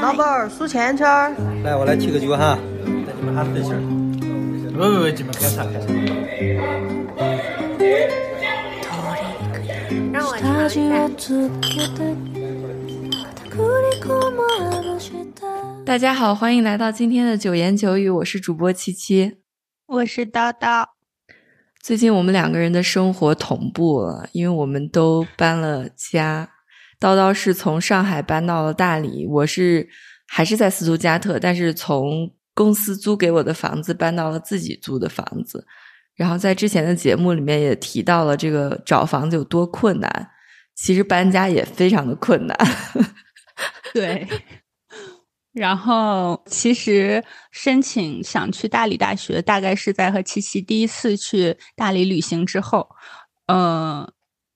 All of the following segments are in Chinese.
老板儿数钱圈儿。来，我来踢个球哈，带你们喊分心儿。不不不，你们开啥开茶。让我尝一下。大家好，欢迎来到今天的九言九语，我是主播七七，我是叨叨。最近我们两个人的生活同步了，因为我们都搬了家。叨叨是从上海搬到了大理，我是还是在斯图加特，但是从公司租给我的房子搬到了自己租的房子。然后在之前的节目里面也提到了这个找房子有多困难，其实搬家也非常的困难。对。然后，其实申请想去大理大学，大概是在和七七第一次去大理旅行之后，呃，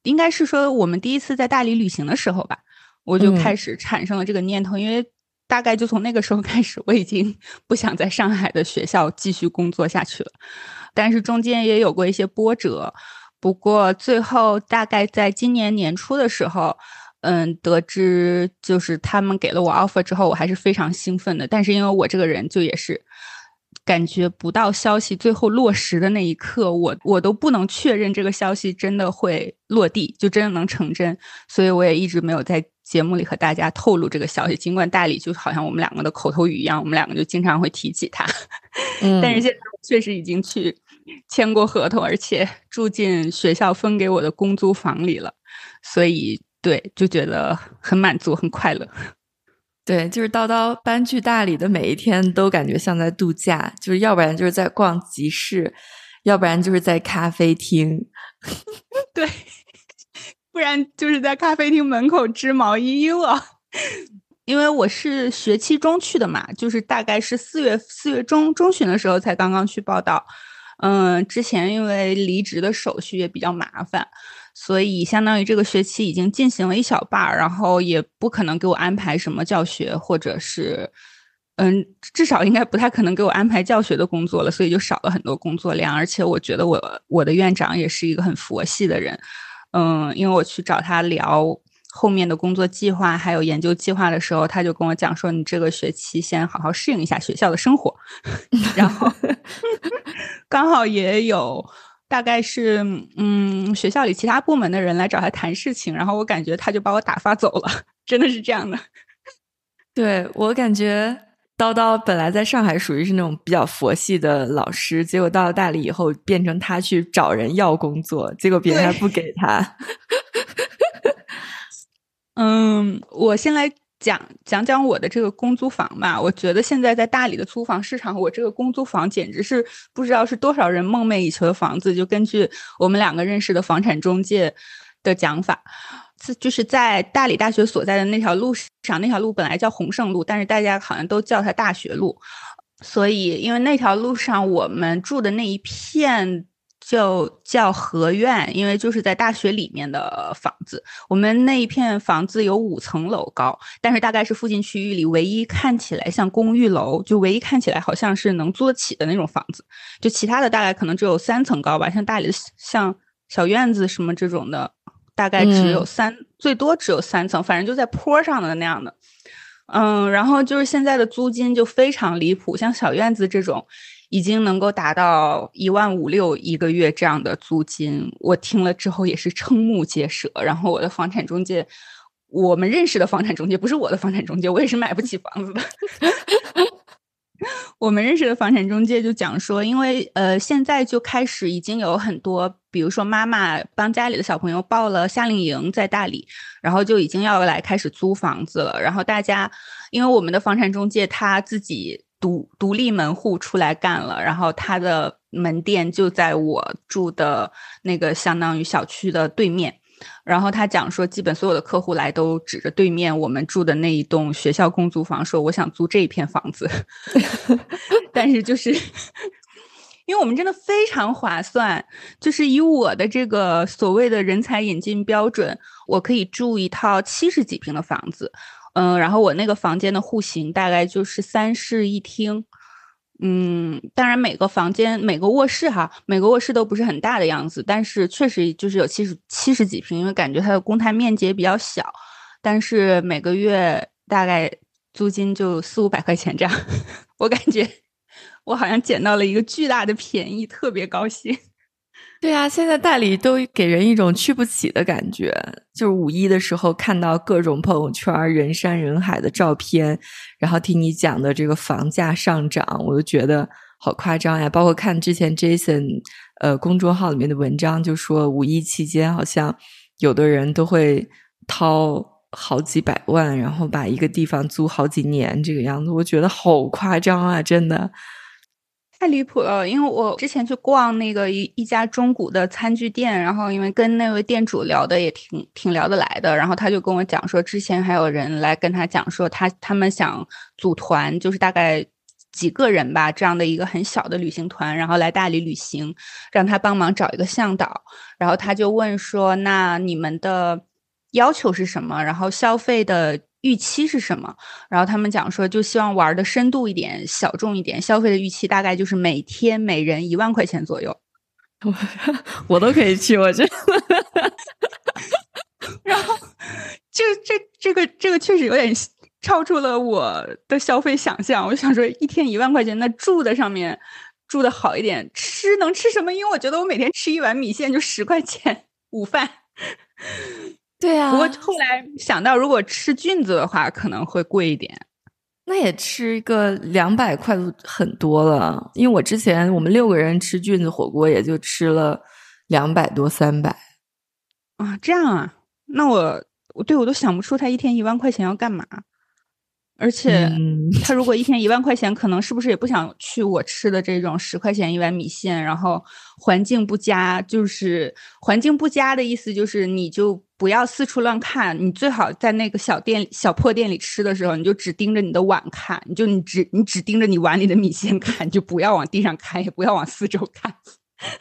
应该是说我们第一次在大理旅行的时候吧，我就开始产生了这个念头，因为大概就从那个时候开始，我已经 不想在上海的学校继续工作下去了。但是中间也有过一些波折，不过最后大概在今年年初的时候。嗯，得知就是他们给了我 offer 之后，我还是非常兴奋的。但是因为我这个人就也是感觉不到消息最后落实的那一刻，我我都不能确认这个消息真的会落地，就真的能成真。所以我也一直没有在节目里和大家透露这个消息。尽管大理就好像我们两个的口头语一样，我们两个就经常会提起它。但是现在确实已经去签过合同，而且住进学校分给我的公租房里了，所以。对，就觉得很满足，很快乐。对，就是叨叨搬去大理的每一天都感觉像在度假，就是要不然就是在逛集市，要不然就是在咖啡厅，对，不然就是在咖啡厅门口织毛衣了。因为我是学期中去的嘛，就是大概是四月四月中中旬的时候才刚刚去报道。嗯，之前因为离职的手续也比较麻烦。所以，相当于这个学期已经进行了一小半儿，然后也不可能给我安排什么教学，或者是，嗯，至少应该不太可能给我安排教学的工作了，所以就少了很多工作量。而且，我觉得我我的院长也是一个很佛系的人，嗯，因为我去找他聊后面的工作计划还有研究计划的时候，他就跟我讲说：“你这个学期先好好适应一下学校的生活。”然后 刚好也有。大概是，嗯，学校里其他部门的人来找他谈事情，然后我感觉他就把我打发走了，真的是这样的。对我感觉，叨叨本来在上海属于是那种比较佛系的老师，结果到了大理以后，变成他去找人要工作，结果别人还不给他。嗯，我先来。讲讲讲我的这个公租房吧，我觉得现在在大理的租房市场，我这个公租房简直是不知道是多少人梦寐以求的房子。就根据我们两个认识的房产中介的讲法，就是在大理大学所在的那条路上，那条路本来叫洪胜路，但是大家好像都叫它大学路，所以因为那条路上我们住的那一片。就叫合院，因为就是在大学里面的房子。我们那一片房子有五层楼高，但是大概是附近区域里唯一看起来像公寓楼，就唯一看起来好像是能租得起的那种房子。就其他的大概可能只有三层高吧，像大理的像小院子什么这种的，大概只有三，最多只有三层，反正就在坡上的那样的。嗯，然后就是现在的租金就非常离谱，像小院子这种。已经能够达到一万五六一个月这样的租金，我听了之后也是瞠目结舌。然后我的房产中介，我们认识的房产中介不是我的房产中介，我也是买不起房子的。我们认识的房产中介就讲说，因为呃现在就开始已经有很多，比如说妈妈帮家里的小朋友报了夏令营在大理，然后就已经要来开始租房子了。然后大家，因为我们的房产中介他自己。独独立门户出来干了，然后他的门店就在我住的那个相当于小区的对面。然后他讲说，基本所有的客户来都指着对面我们住的那一栋学校公租房，说我想租这一片房子。但是就是因为我们真的非常划算，就是以我的这个所谓的人才引进标准，我可以住一套七十几平的房子。嗯，然后我那个房间的户型大概就是三室一厅，嗯，当然每个房间每个卧室哈，每个卧室都不是很大的样子，但是确实就是有七十七十几平，因为感觉它的公摊面积也比较小，但是每个月大概租金就四五百块钱这样。我感觉我好像捡到了一个巨大的便宜，特别高兴。对啊，现在大理都给人一种去不起的感觉。就是五一的时候看到各种朋友圈人山人海的照片，然后听你讲的这个房价上涨，我就觉得好夸张呀。包括看之前 Jason 呃公众号里面的文章，就说五一期间好像有的人都会掏好几百万，然后把一个地方租好几年这个样子，我觉得好夸张啊，真的。太离谱了，因为我之前去逛那个一一家中古的餐具店，然后因为跟那位店主聊的也挺挺聊得来的，然后他就跟我讲说，之前还有人来跟他讲说，他他们想组团，就是大概几个人吧，这样的一个很小的旅行团，然后来大理旅行，让他帮忙找一个向导，然后他就问说，那你们的要求是什么？然后消费的。预期是什么？然后他们讲说，就希望玩的深度一点、小众一点，消费的预期大概就是每天每人一万块钱左右。我我都可以去，我觉得。然后，这这这个这个确实有点超出了我的消费想象。我想说，一天一万块钱，那住的上面住的好一点，吃能吃什么？因为我觉得我每天吃一碗米线就十块钱 午饭。对啊，不过后来想到，如果吃菌子的话，可能会贵一点。那也吃一个两百块很多了，因为我之前我们六个人吃菌子火锅，也就吃了两百多三百。啊，这样啊？那我我对我都想不出他一天一万块钱要干嘛。而且他如果一天一万块钱，可能是不是也不想去我吃的这种十块钱一碗米线，然后环境不佳，就是环境不佳的意思就是你就不要四处乱看，你最好在那个小店小破店里吃的时候，你就只盯着你的碗看，你就你只你只盯着你碗里的米线看，就不要往地上看，也不要往四周看。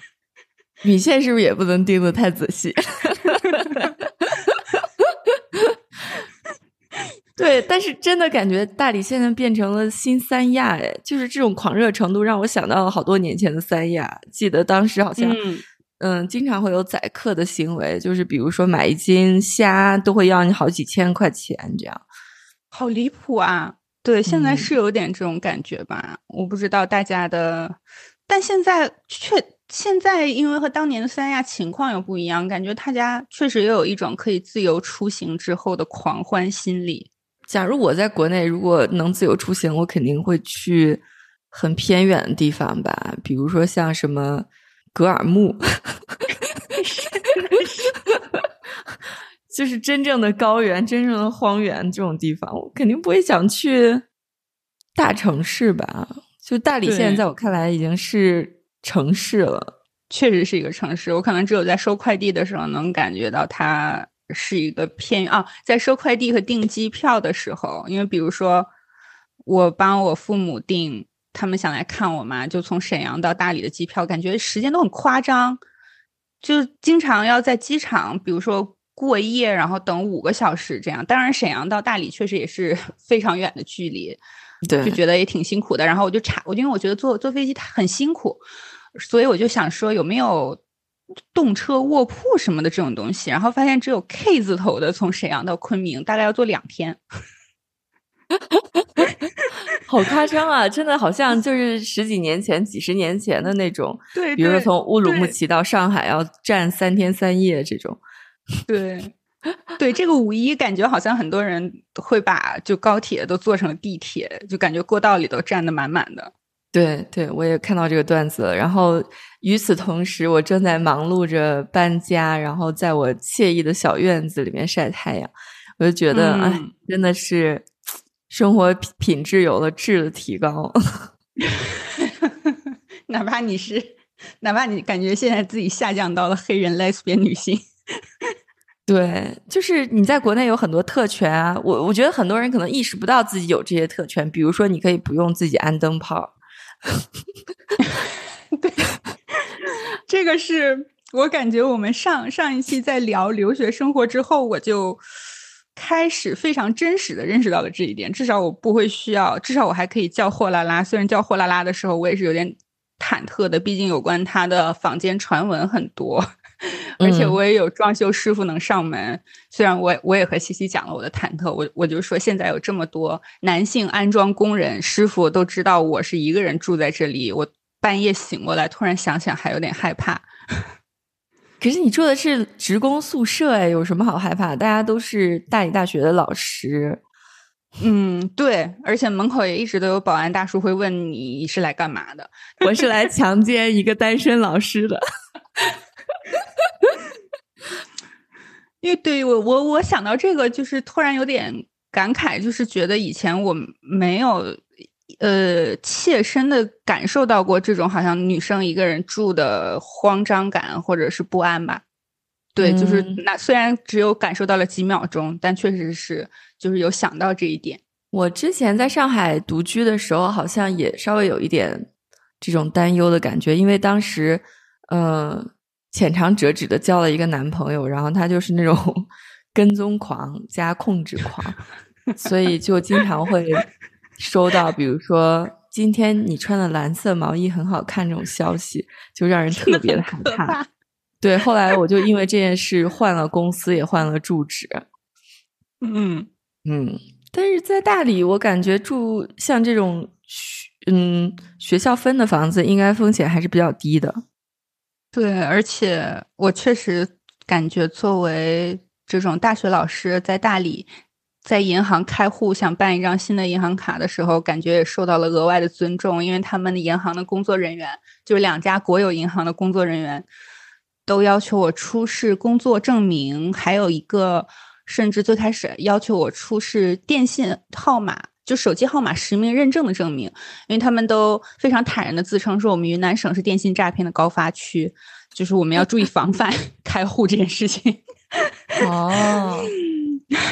米线是不是也不能盯得太仔细？对，但是真的感觉大理现在变成了新三亚，哎，就是这种狂热程度让我想到了好多年前的三亚。记得当时好像，嗯，经常会有宰客的行为，就是比如说买一斤虾都会要你好几千块钱，这样，好离谱啊！对，现在是有点这种感觉吧？我不知道大家的，但现在确现在因为和当年的三亚情况又不一样，感觉大家确实也有一种可以自由出行之后的狂欢心理。假如我在国内，如果能自由出行，我肯定会去很偏远的地方吧，比如说像什么格尔木，就是真正的高原、真正的荒原这种地方，我肯定不会想去大城市吧。就大理，现在在我看来已经是城市了，确实是一个城市。我可能只有在收快递的时候能感觉到它。是一个偏啊，在收快递和订机票的时候，因为比如说我帮我父母订，他们想来看我嘛，就从沈阳到大理的机票，感觉时间都很夸张，就经常要在机场，比如说过夜，然后等五个小时这样。当然，沈阳到大理确实也是 非常远的距离，对，就觉得也挺辛苦的。然后我就查，我因为我觉得坐坐飞机很辛苦，所以我就想说有没有。动车卧铺什么的这种东西，然后发现只有 K 字头的，从沈阳到昆明大概要坐两天，好夸张啊！真的好像就是十几年前、几十年前的那种，对，比如说从乌鲁木齐到上海要站三天三夜这种，对，对，这个五一感觉好像很多人会把就高铁都坐成了地铁，就感觉过道里都站的满满的。对对，我也看到这个段子了。然后与此同时，我正在忙碌着搬家，然后在我惬意的小院子里面晒太阳。我就觉得，哎，真的是生活品质有了质的提高。哪怕你是，哪怕你感觉现在自己下降到了黑人 lesbian 女性，对，就是你在国内有很多特权啊。我我觉得很多人可能意识不到自己有这些特权，比如说你可以不用自己安灯泡。对，这个是我感觉我们上上一期在聊留学生活之后，我就开始非常真实的认识到了这一点。至少我不会需要，至少我还可以叫货拉拉。虽然叫货拉拉的时候，我也是有点忐忑的，毕竟有关他的坊间传闻很多。而且我也有装修师傅能上门。虽然我我也和西西讲了我的忐忑，我我就说现在有这么多男性安装工人师傅都知道我是一个人住在这里，我半夜醒过来突然想想还有点害怕。可是你住的是职工宿舍哎，有什么好害怕？大家都是大理大学的老师。嗯，对，而且门口也一直都有保安大叔会问你是来干嘛的。我是来 强奸一个单身老师的。因为对我我我想到这个，就是突然有点感慨，就是觉得以前我没有呃切身的感受到过这种好像女生一个人住的慌张感或者是不安吧。对，就是那虽然只有感受到了几秒钟，但确实是就是有想到这一点。我之前在上海独居的时候，好像也稍微有一点这种担忧的感觉，因为当时嗯浅尝辄止的交了一个男朋友，然后他就是那种 跟踪狂加控制狂，所以就经常会收到，比如说今天你穿的蓝色毛衣很好看这种消息，就让人特别的害怕。对，后来我就因为这件事换了公司，也换了住址。嗯嗯，但是在大理，我感觉住像这种嗯学校分的房子，应该风险还是比较低的。对，而且我确实感觉，作为这种大学老师，在大理在银行开户，想办一张新的银行卡的时候，感觉也受到了额外的尊重，因为他们的银行的工作人员，就是两家国有银行的工作人员。都要求我出示工作证明，还有一个，甚至最开始要求我出示电信号码，就手机号码实名认证的证明，因为他们都非常坦然的自称说我们云南省是电信诈骗的高发区，就是我们要注意防范 开户这件事情。哦，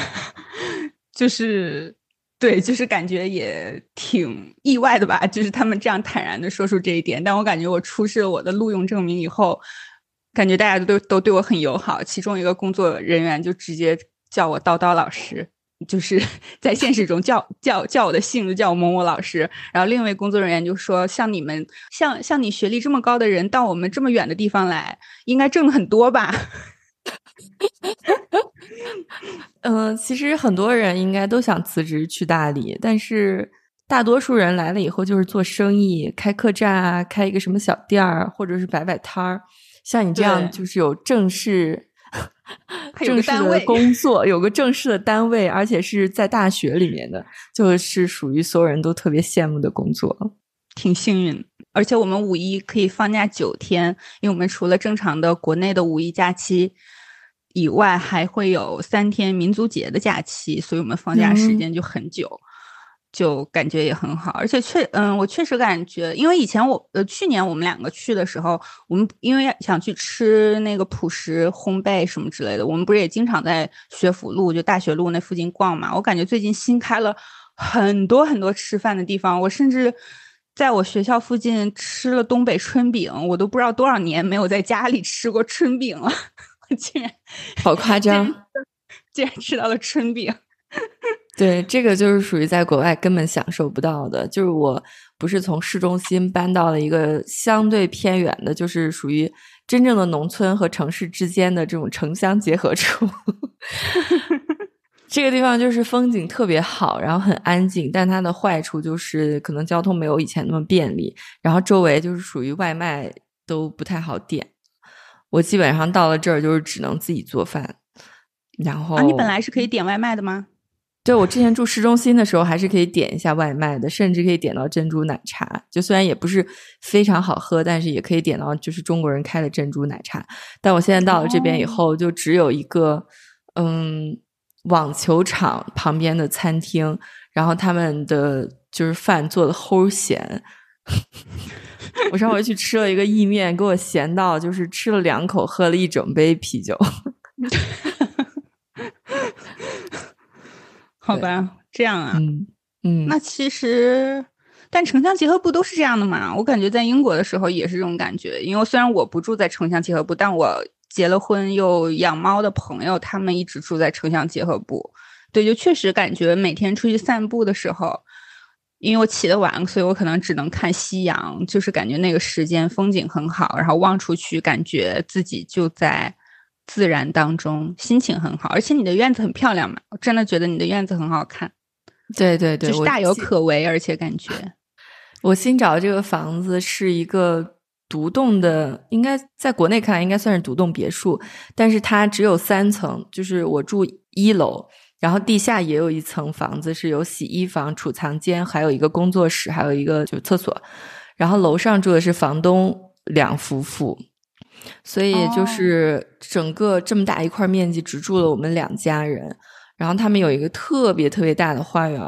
就是对，就是感觉也挺意外的吧，就是他们这样坦然的说出这一点，但我感觉我出示了我的录用证明以后。感觉大家都都对我很友好，其中一个工作人员就直接叫我叨叨老师，就是 在现实中叫叫叫我的姓，就叫我某某老师。然后另一位工作人员就说：“像你们像像你学历这么高的人，到我们这么远的地方来，应该挣的很多吧？”嗯，其实很多人应该都想辞职去大理，但是大多数人来了以后就是做生意，开客栈啊，开一个什么小店儿，或者是摆摆摊儿。像你这样就是有正式、正式的工作，有个正式的单位，而且是在大学里面的，就是属于所有人都特别羡慕的工作，挺幸运。而且我们五一可以放假九天，因为我们除了正常的国内的五一假期以外，还会有三天民族节的假期，所以我们放假时间就很久。就感觉也很好，而且确嗯，我确实感觉，因为以前我呃去年我们两个去的时候，我们因为想去吃那个朴实烘焙什么之类的，我们不是也经常在学府路就大学路那附近逛嘛？我感觉最近新开了很多很多吃饭的地方，我甚至在我学校附近吃了东北春饼，我都不知道多少年没有在家里吃过春饼了，我竟然好夸张，竟然吃到了春饼。对，这个就是属于在国外根本享受不到的。就是我不是从市中心搬到了一个相对偏远的，就是属于真正的农村和城市之间的这种城乡结合处。这个地方就是风景特别好，然后很安静，但它的坏处就是可能交通没有以前那么便利，然后周围就是属于外卖都不太好点。我基本上到了这儿就是只能自己做饭。然后，你本来是可以点外卖的吗？对，我之前住市中心的时候，还是可以点一下外卖的，甚至可以点到珍珠奶茶。就虽然也不是非常好喝，但是也可以点到就是中国人开的珍珠奶茶。但我现在到了这边以后，就只有一个嗯网球场旁边的餐厅，然后他们的就是饭做的齁咸。我上回去吃了一个意面，给我咸到就是吃了两口，喝了一整杯啤酒。好吧，这样啊，嗯嗯，那其实，但城乡结合部都是这样的嘛。我感觉在英国的时候也是这种感觉，因为虽然我不住在城乡结合部，但我结了婚又养猫的朋友，他们一直住在城乡结合部。对，就确实感觉每天出去散步的时候，因为我起得晚，所以我可能只能看夕阳，就是感觉那个时间风景很好，然后望出去，感觉自己就在自然当中，心情很好。而且你的院子很漂亮嘛，我真的觉得你的院子很好看。对对对，就是大有可为，而且感觉我新找的这个房子是一个独栋的，应该在国内看来应该算是独栋别墅，但是它只有三层，就是我住一楼。然后地下也有一层房子，是有洗衣房、储藏间，还有一个工作室，还有一个就厕所。然后楼上住的是房东两夫妇，所以就是整个这么大一块面积只住了我们两家人。然后他们有一个特别特别大的花园，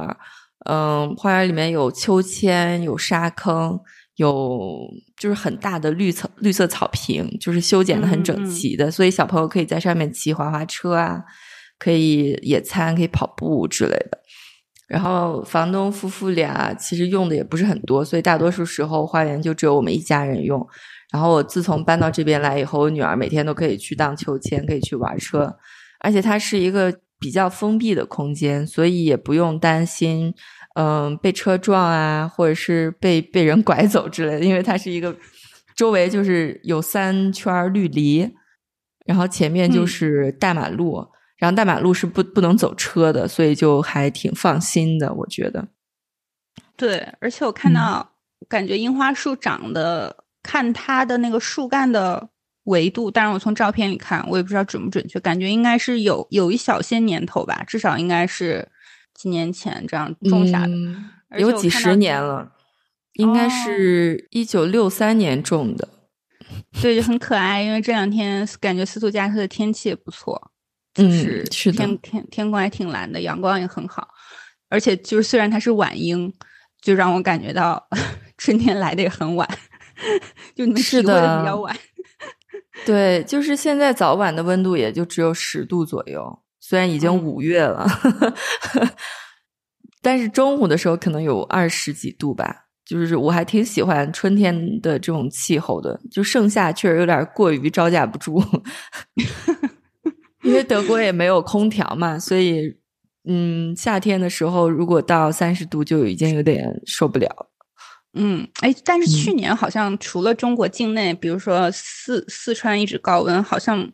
嗯，花园里面有秋千、有沙坑、有就是很大的绿草绿色草坪，就是修剪的很整齐的，所以小朋友可以在上面骑滑滑车啊。可以野餐，可以跑步之类的。然后房东夫妇俩其实用的也不是很多，所以大多数时候花园就只有我们一家人用。然后我自从搬到这边来以后，我女儿每天都可以去荡秋千，可以去玩车，而且它是一个比较封闭的空间，所以也不用担心嗯被车撞啊，或者是被被人拐走之类的，因为它是一个周围就是有三圈绿篱，然后前面就是大马路。然后大马路是不不能走车的，所以就还挺放心的，我觉得。对，而且我看到，感觉樱花树长得，看它的那个树干的维度，当然我从照片里看，我也不知道准不准确，感觉应该是有有一小些年头吧，至少应该是几年前这样种下的，有几十年了，应该是一九六三年种的。对，就很可爱，因为这两天感觉斯图加特的天气也不错。就是天天天空还挺蓝的，阳光也很好，而且就是虽然它是晚樱，就让我感觉到 春天来的也很晚，就你们体会的比较晚。对，就是现在早晚的温度也就只有十度左右，虽然已经五月了，但是中午的时候可能有二十几度吧。就是我还挺喜欢春天的这种气候的，就盛夏确实有点过于招架不住。因为德国也没有空调嘛，所以嗯，夏天的时候如果到三十度就已经有点受不了。嗯，哎，但是去年好像除了中国境内，比如说四四川一直高温，好像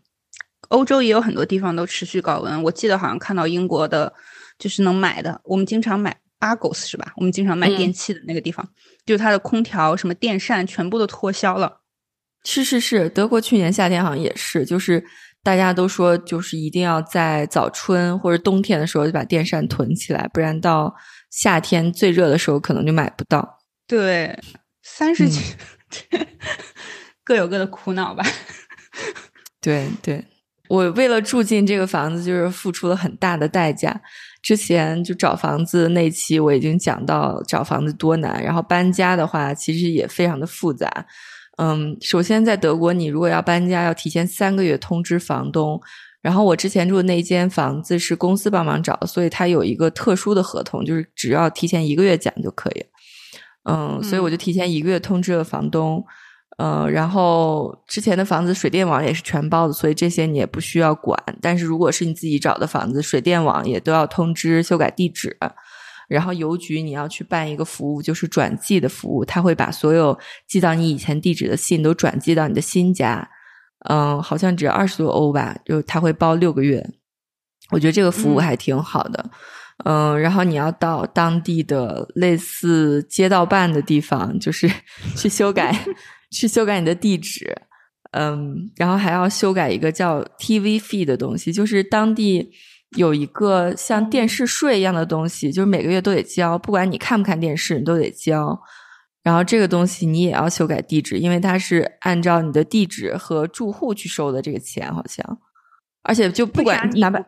欧洲也有很多地方都持续高温。我记得好像看到英国的，就是能买的，我们经常买 Argos 是吧？我们经常卖电器的那个地方，就是它的空调、什么电扇全部都脱销了。是是是，德国去年夏天好像也是，就是。大家都说，就是一定要在早春或者冬天的时候就把电扇囤起来，不然到夏天最热的时候可能就买不到。对，三十几，各有各的苦恼吧。对对，我为了住进这个房子，就是付出了很大的代价。之前就找房子那期我已经讲到找房子多难，然后搬家的话其实也非常的复杂。嗯，首先在德国，你如果要搬家，要提前三个月通知房东。然后我之前住的那间房子是公司帮忙找，所以它有一个特殊的合同，就是只要提前一个月讲就可以。嗯，所以我就提前一个月通知了房东。嗯，然后之前的房子水电网也是全包的，所以这些你也不需要管。但是如果是你自己找的房子，水电网也都要通知修改地址。然后邮局你要去办一个服务，就是转寄的服务，他会把所有寄到你以前地址的信都转寄到你的新家。嗯，好像只要二十多欧吧，就他会包六个月。我觉得这个服务还挺好的。嗯，然后你要到当地的类似街道办的地方，就是 去修改 去修改你的地址。嗯，然后还要修改一个叫 TV fee 的东西，就是当地。有一个像电视税一样的东西，就是每个月都得交，不管你看不看电视，你都得交。然后这个东西你也要修改地址，因为它是按照你的地址和住户去收的这个钱，好像。而且就不管哪怕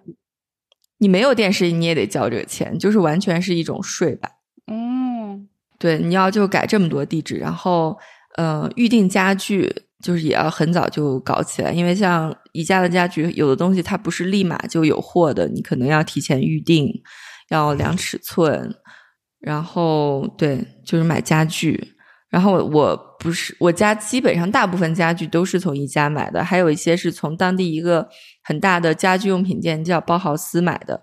你没有电视，你也得交这个钱，就是完全是一种税吧。嗯，对，你要就改这么多地址，然后呃，预定家具。就是也要很早就搞起来，因为像宜家的家具，有的东西它不是立马就有货的，你可能要提前预定，要量尺寸，然后对，就是买家具。然后我不是我家基本上大部分家具都是从宜家买的，还有一些是从当地一个很大的家居用品店叫包豪斯买的。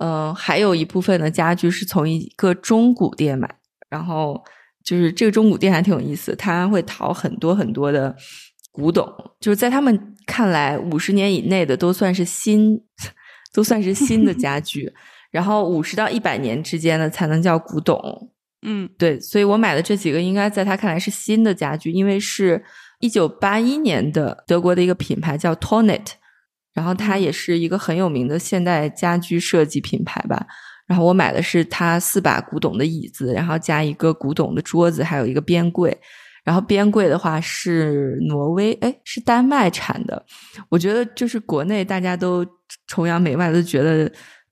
嗯，还有一部分的家具是从一个中古店买，然后就是这个中古店还挺有意思，他会淘很多很多的古董，就是在他们看来，五十年以内的都算是新，都算是新的家具，然后五十到一百年之间的才能叫古董。嗯，对，所以我买的这几个应该在他看来是新的家具，因为是一九八一年的德国的一个品牌叫 Tonet，然后它也是一个很有名的现代家居设计品牌吧。然后我买的是它四把古董的椅子，然后加一个古董的桌子，还有一个边柜。然后边柜的话是挪威，哎，是丹麦产的。我觉得就是国内大家都崇洋媚外，都觉得。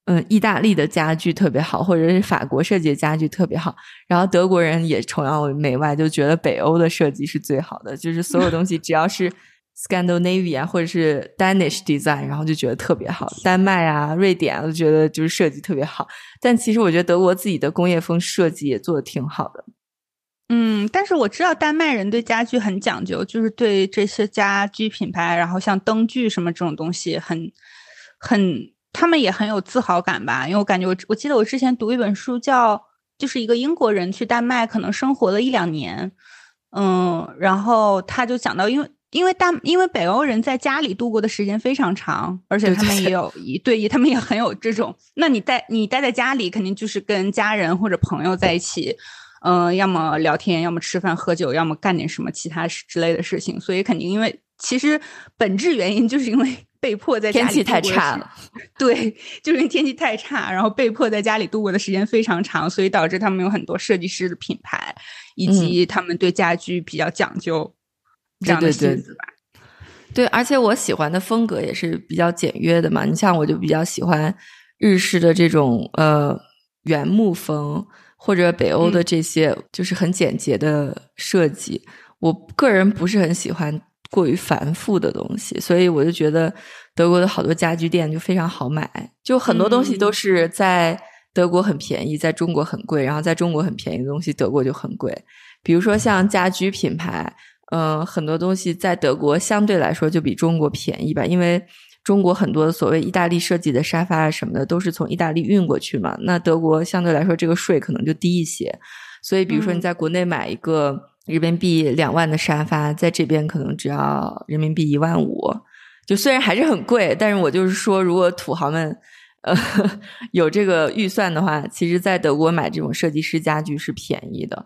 嗯，意大利的家具特别好，或者是法国设计的家具特别好。然后德国人也崇洋媚外，就觉得北欧的设计是最好的，就是所有东西只要是 Scandinavia 或者是 Danish design，然后就觉得特别好。丹麦啊、瑞典啊，都觉得就是设计特别好。但其实我觉得德国自己的工业风设计也做的挺好的。嗯，但是我知道丹麦人对家具很讲究，就是对这些家居品牌，然后像灯具什么这种东西，很很。他们也很有自豪感吧，因为我感觉我我记得我之前读一本书，叫就是一个英国人去丹麦，可能生活了一两年，嗯，然后他就讲到，因为因为大因为北欧人在家里度过的时间非常长，而且他们也。有一对，他们也很有这种，那你待你待在家里，肯定就是跟家人或者朋友在一起，嗯，要么聊天，要么吃饭喝酒，要么干点什么其他之类的事情，所以肯定因为其实本质原因就是因为。被迫在天气太差了，对，就是因为天气太差，然后被迫在家里度过的时间非常长，所以导致他们有很多设计师的品牌，以及他们对家居比较讲究这样的心思吧。对，而且我喜欢的风格也是比较简约的嘛。你像我就比较喜欢日式的这种呃原木风，或者北欧的这些就是很简洁的设计。我个人不是很喜欢。过于繁复的东西，所以我就觉得德国的好多家居店就非常好买，就很多东西都是在德国很便宜，在中国很贵，然后在中国很便宜的东西德国就很贵。比如说像家居品牌，嗯，很多东西在德国相对来说就比中国便宜吧，因为中国很多所谓意大利设计的沙发啊什么的都是从意大利运过去嘛，那德国相对来说这个税可能就低一些，所以比如说你在国内买一个。人民币两万的沙发，在这边可能只要人民币一万五，就虽然还是很贵，但是我就是说，如果土豪们呃 有这个预算的话，其实，在德国买这种设计师家具是便宜的。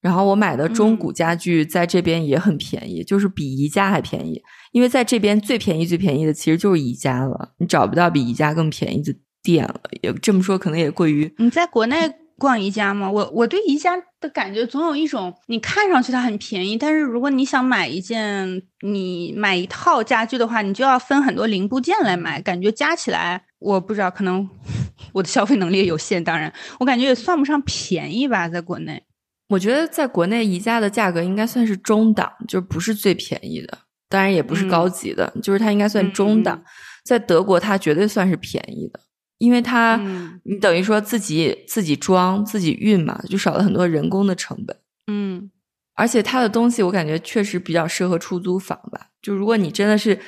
然后我买的中古家具在这边也很便宜，就是比宜家还便宜。因为在这边最便宜、最便宜的其实就是宜家了，你找不到比宜家更便宜的店了。也这么说，可能也过于你在国内。逛宜家吗？我我对宜家的感觉总有一种，你看上去它很便宜，但是如果你想买一件，你买一套家具的话，你就要分很多零部件来买，感觉加起来，我不知道，可能 我的消费能力有限，当然，我感觉也算不上便宜吧，在国内，我觉得在国内宜家的价格应该算是中档，就不是最便宜的，当然也不是高级的，就是它应该算中档，在德国它绝对算是便宜的。因为它，你等于说自己自己装自己运嘛，就少了很多人工的成本。嗯，而且它的东西我感觉确实比较适合出租房吧。就如果你真的是，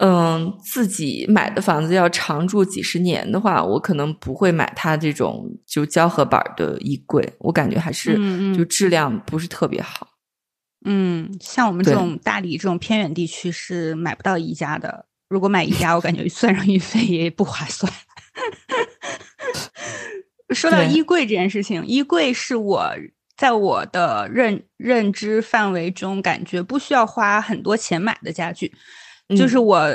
嗯，自己买的房子要长住几十年的话，我可能不会买它这种就胶合板的衣柜。我感觉还是就质量不是特别好。嗯，像我们这种大理这种偏远地区是买不到宜家的。如果买宜家，我感觉算上运费也不划算。说到衣柜这件事情，衣柜是我在我的认认知范围中感觉不需要花很多钱买的家具，就是我。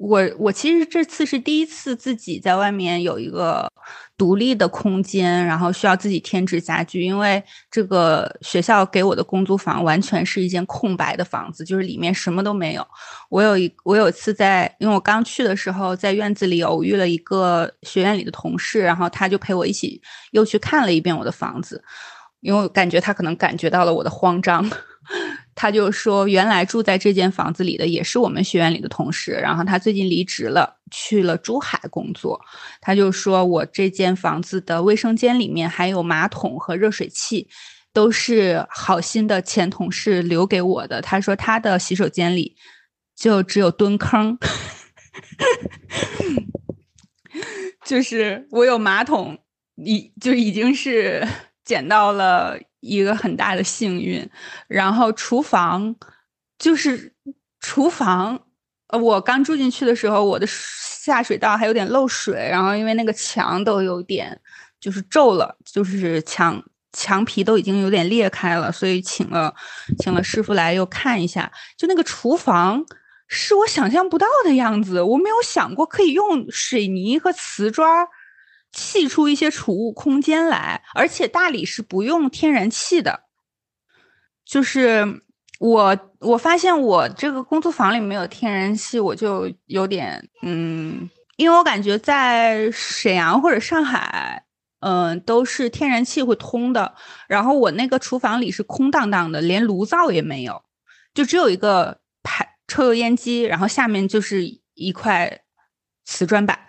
我我其实这次是第一次自己在外面有一个独立的空间，然后需要自己添置家具，因为这个学校给我的公租房完全是一间空白的房子，就是里面什么都没有。我有一我有一次在，因为我刚去的时候在院子里偶遇了一个学院里的同事，然后他就陪我一起又去看了一遍我的房子，因为我感觉他可能感觉到了我的慌张。他就说，原来住在这间房子里的也是我们学院里的同事，然后他最近离职了，去了珠海工作。他就说我这间房子的卫生间里面还有马桶和热水器，都是好心的前同事留给我的。他说他的洗手间里就只有蹲坑，就是我有马桶，已就已经是捡到了。一个很大的幸运。然后厨房就是厨房，呃，我刚住进去的时候，我的下水道还有点漏水，然后因为那个墙都有点就是皱了，就是墙墙皮都已经有点裂开了，所以请了请了师傅来又看一下，就那个厨房。是我想象不到的样子，我没有想过可以用水泥和瓷砖砌出一些储物空间来，而且大理是不用天然气的。就是我我发现我这个工作房里没有天然气，我就有点嗯，因为我感觉在沈阳或者上海，嗯，都是天然气会通的，然后我那个厨房里是空荡荡的，连炉灶也没有，就只有一个排。抽油烟机，然后下面就是一块瓷砖板，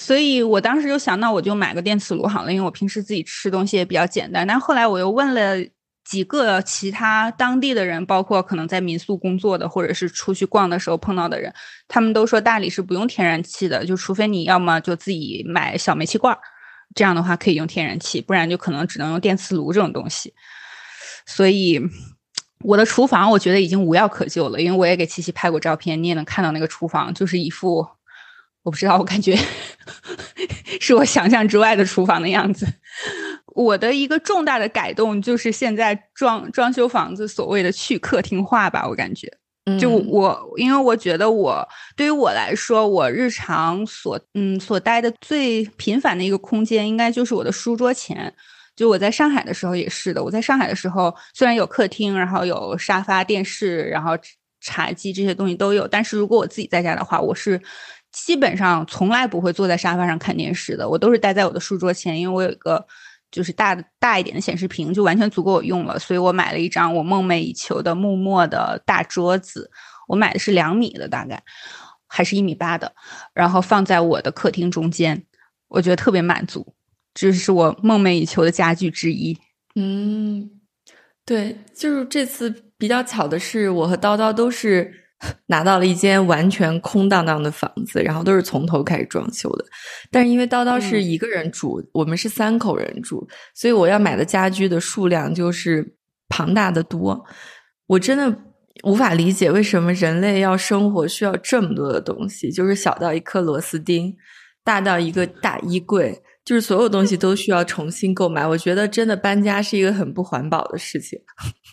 所以我当时就想，那我就买个电磁炉好了，因为我平时自己吃东西也比较简单。但后来我又问了几个其他当地的人，包括可能在民宿工作的，或者是出去逛的时候碰到的人，他们都说大理是不用天然气的，就除非你要么就自己买小煤气罐儿，这样的话可以用天然气，不然就可能只能用电磁炉这种东西。所以。我的厨房我觉得已经无药可救了，因为我也给七七拍过照片，你也能看到那个厨房就是一副我不知道，我感觉 是我想象之外的厨房的样子。我的一个重大的改动就是现在装装修房子，所谓的去客厅化吧，我感觉，就我因为我觉得我对于我来说，我日常所嗯所待的最频繁的一个空间，应该就是我的书桌前。就我在上海的时候也是的，我在上海的时候虽然有客厅，然后有沙发、电视，然后茶几这些东西都有，但是如果我自己在家的话，我是基本上从来不会坐在沙发上看电视的，我都是待在我的书桌前，因为我有一个就是大的大一点的显示屏，就完全足够我用了，所以我买了一张我梦寐以求的木墨的大桌子，我买的是两米的，大概还是一米八的，然后放在我的客厅中间，我觉得特别满足。这是我梦寐以求的家具之一。嗯，对，就是这次比较巧的是，我和叨叨都是拿到了一间完全空荡荡的房子，然后都是从头开始装修的。但是因为叨叨是一个人住，我们是三口人住，所以我要买的家居的数量就是庞大的多。我真的无法理解为什么人类要生活需要这么多的东西，就是小到一颗螺丝钉，大到一个大衣柜。就是所有东西都需要重新购买，我觉得真的搬家是一个很不环保的事情。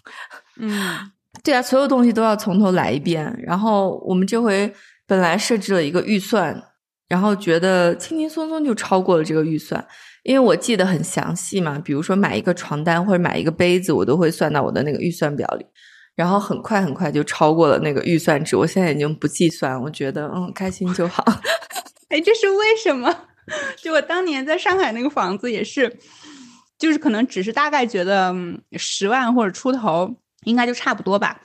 嗯，对啊，所有东西都要从头来一遍。然后我们这回本来设置了一个预算，然后觉得轻轻松松就超过了这个预算，因为我记得很详细嘛。比如说买一个床单或者买一个杯子，我都会算到我的那个预算表里。然后很快很快就超过了那个预算值，我现在已经不计算，我觉得嗯开心就好。哎，这是为什么？就我当年在上海那个房子也是，就是可能只是大概觉得十万或者出头应该就差不多吧。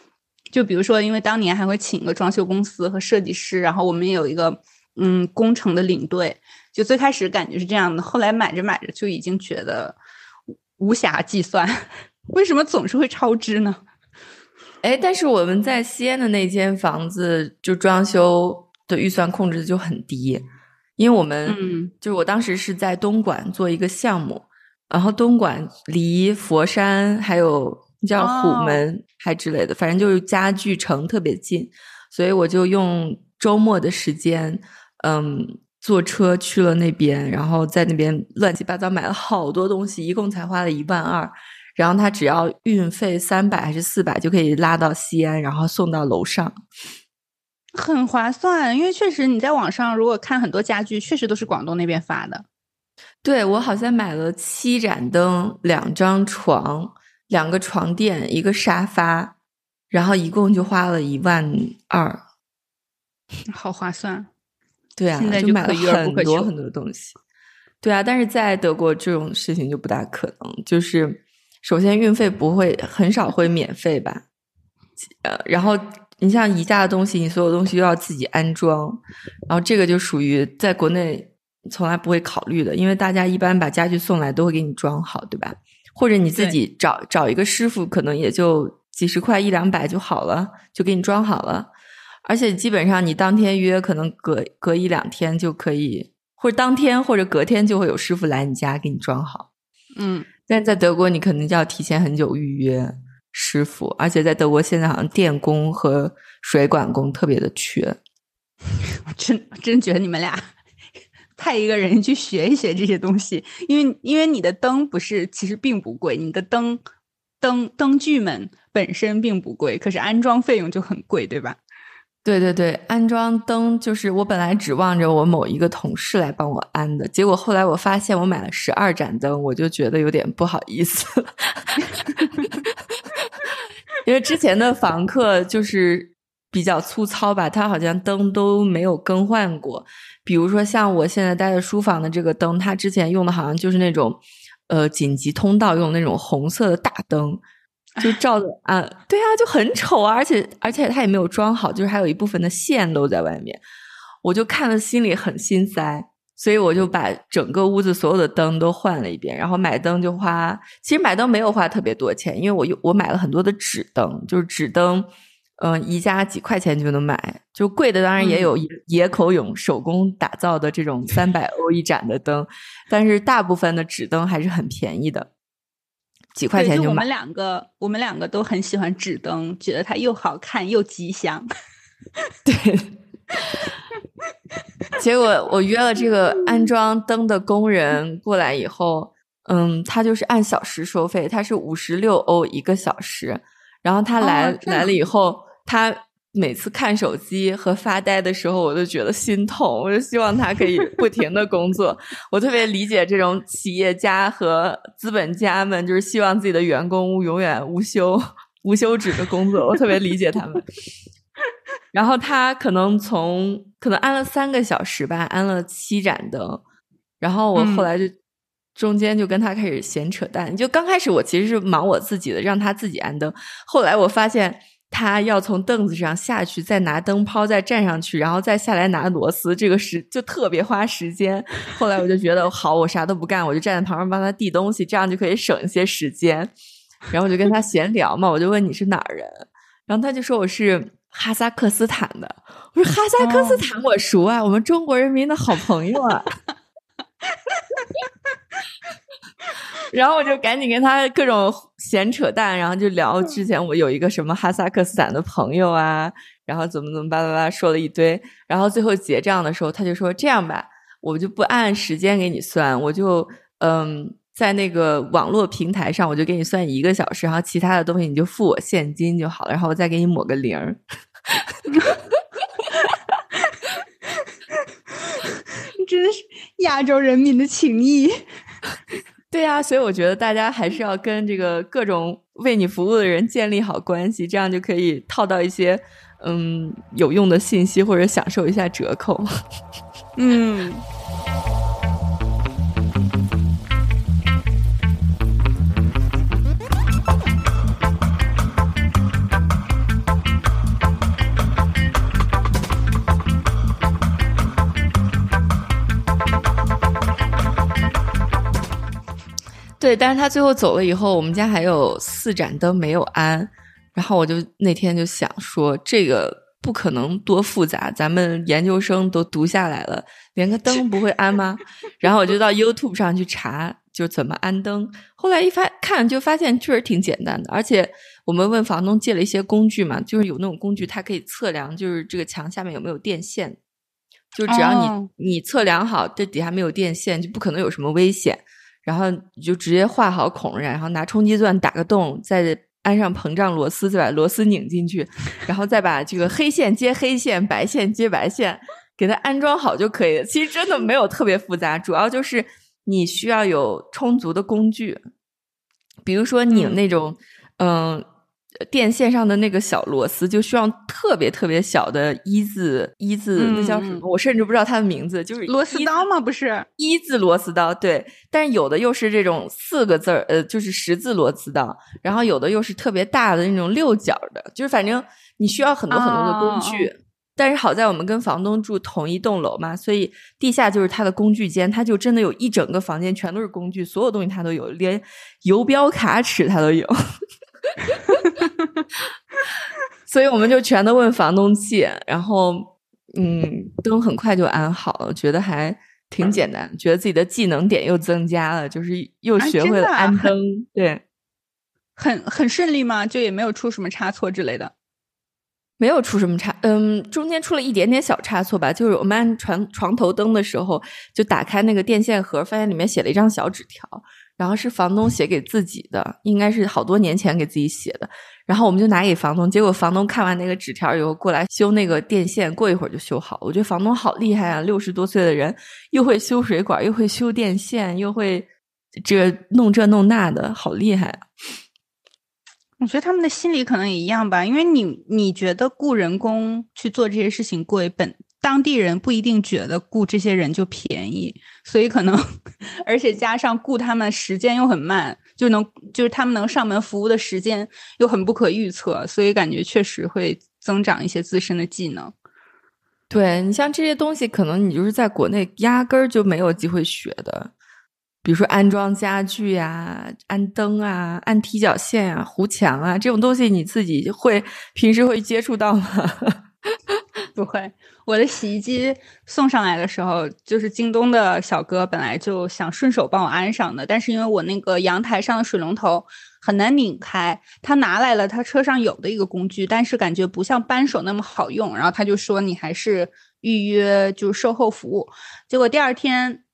就比如说，因为当年还会请个装修公司和设计师，然后我们也有一个嗯工程的领队。就最开始感觉是这样的，后来买着买着就已经觉得无暇计算。为什么总是会超支呢？哎，但是我们在西安的那间房子就装修的预算控制的就很低。因为我们就是我当时是在东莞做一个项目，然后东莞离佛山还有叫虎门还之类的，反正就是家具城特别近，所以我就用周末的时间，嗯，坐车去了那边，然后在那边乱七八糟买了好多东西，一共才花了一万二，然后他只要运费三百还是四百就可以拉到西安，然后送到楼上。很划算，因为确实你在网上如果看很多家具，确实都是广东那边发的。对我好像买了七盏灯、两张床、两个床垫、一个沙发，然后一共就花了一万二，好划算。对啊，现在就买了很多很多东西。对啊，但是在德国这种事情就不大可能。就是首先运费不会很少会免费吧，呃，然后。你像宜家的东西，你所有东西都要自己安装，然后这个就属于在国内从来不会考虑的，因为大家一般把家具送来都会给你装好，对吧？或者你自己找找一个师傅，可能也就几十块一两百就好了，就给你装好了。而且基本上你当天约，可能隔隔一两天就可以，或者当天或者隔天就会有师傅来你家给你装好。嗯。但在德国，你可能就要提前很久预约师傅，而且在德国现在好像电工和水管工特别的缺。我真真觉得你们俩派一个人去学一学这些东西，因为因为你的灯不是其实并不贵，你的灯灯灯具们本身并不贵，可是安装费用就很贵，对吧？对对对，安装灯就是我本来指望着我某一个同事来帮我安的，结果后来我发现我买了十二盏灯，我就觉得有点不好意思，因为之前的房客就是比较粗糙吧，它好像灯都没有更换过。比如说像我现在待的书房的这个灯，它之前用的好像就是那种呃紧急通道用那种红色的大灯。就照的啊，对啊，就很丑啊，而且而且它也没有装好，就是还有一部分的线露在外面，我就看了心里很心塞，所以我就把整个屋子所有的灯都换了一遍，然后买灯就花，其实买灯没有花特别多钱，因为我我买了很多的纸灯，就是纸灯，嗯，宜家几块钱就能买，就贵的当然也有野口勇手工打造的这种 三百欧一盏的灯，但是大部分的纸灯还是很便宜的。几块钱就买我们两个，我们两个都很喜欢纸灯，觉得它又好看又吉祥。对。结果我约了这个安装灯的工人过来以后，嗯，他就是按小时收费，他是五十六欧一个小时。然后他来来了以后，他。每次看手机和发呆的时候，我都觉得心痛。我就希望他可以不停的工作。我特别理解这种企业家和资本家们，就是希望自己的员工永远无休、无休止的工作。我特别理解他们。然后他可能从可能安了三个小时吧，安了七盏灯。然后我后来就中间就跟他开始闲扯淡。就刚开始我其实是忙我自己的，让他自己安灯。后来我发现。他要从凳子上下去，再拿灯泡再站上去，然后再下来拿螺丝，这个时就特别花时间。后来我就觉得好，我啥都不干，我就站在旁边帮他递东西，这样就可以省一些时间。然后我就跟他闲聊嘛，我就问你是哪儿人，然后他就说我是哈萨克斯坦的。我说哈萨克斯坦我熟啊，我们中国人民的好朋友啊。然后我就赶紧跟他各种闲扯淡，然后就聊之前我有一个什么哈萨克斯坦的朋友啊，然后怎么怎么巴拉巴拉说了一堆，然后最后结账的时候他就说这样吧，我就不按时间给你算，我就嗯在那个网络平台上我就给你算一个小时，然后其他的东西你就付我现金就好了，然后我再给你抹个零儿。真的是亚洲人民的情谊。对呀，所以我觉得大家还是要跟这个各种为你服务的人建立好关系，这样就可以套到一些嗯有用的信息，或者享受一下折扣。嗯。对，但是他最后走了以后，我们家还有四盏灯没有安，然后我就那天就想说，这个不可能多复杂，咱们研究生都读下来了，连个灯不会安吗？然后我就到 YouTube 上去查，就怎么安灯。后来一发看，就发现确实挺简单的，而且我们问房东借了一些工具嘛，就是有那种工具，它可以测量，就是这个墙下面有没有电线，就只要你你测量好，这底下没有电线，就不可能有什么危险。然后你就直接画好孔，然后拿冲击钻打个洞，再安上膨胀螺丝，再把螺丝拧进去，然后再把这个黑线接黑线，白线接白线，给它安装好就可以了。其实真的没有特别复杂，主要就是你需要有充足的工具，比如说拧那种，嗯。电线上的那个小螺丝就需要特别特别小的一字一字，那叫什么？我甚至不知道它的名字，就是螺丝刀吗？不是一字螺丝刀，对。但是有的又是这种四个字儿，呃，就是十字螺丝刀。然后有的又是特别大的那种六角的，就是反正你需要很多很多的工具。但是好在我们跟房东住同一栋楼嘛，所以地下就是他的工具间，他就真的有一整个房间全都是工具，所有东西他都有，连游标卡尺他都有。所以我们就全都问房东借，然后嗯，灯很快就安好了，我觉得还挺简单，觉得自己的技能点又增加了，就是又啊学会了安灯。对，很很顺利吗？就也没有出什么差错之类的。没有出什么差，嗯，中间出了一点点小差错吧，就是我们按床床头灯的时候，就打开那个电线盒，发现里面写了一张小纸条，然后是房东写给自己的，应该是好多年前给自己写的，然后我们就拿给房东，结果房东看完那个纸条以后过来修那个电线，过一会儿就修好。我觉得房东好厉害啊，六十多岁的人，又会修水管，又会修电线，又会这弄这弄那的，好厉害啊！我觉得他们的心理可能也一样吧，因为你你觉得雇人工去做这些事情贵，本当地人不一定觉得雇这些人就便宜，所以可能，而且加上雇他们时间又很慢，就能就是他们能上门服务的时间又很不可预测，所以感觉确实会增长一些自身的技能。对你像这些东西，可能你就是在国内压根儿就没有机会学的，比如说安装家具呀、安灯啊、安踢脚线啊、糊墙啊这种东西，你自己会平时会接触到吗？不会，我的洗衣机送上来的时候，就是京东的小哥本来就想顺手帮我安上的，但是因为我那个阳台上的水龙头很难拧开，他拿来了他车上有的一个工具，但是感觉不像扳手那么好用，然后他就说你还是预约就是售后服务。结果第二天，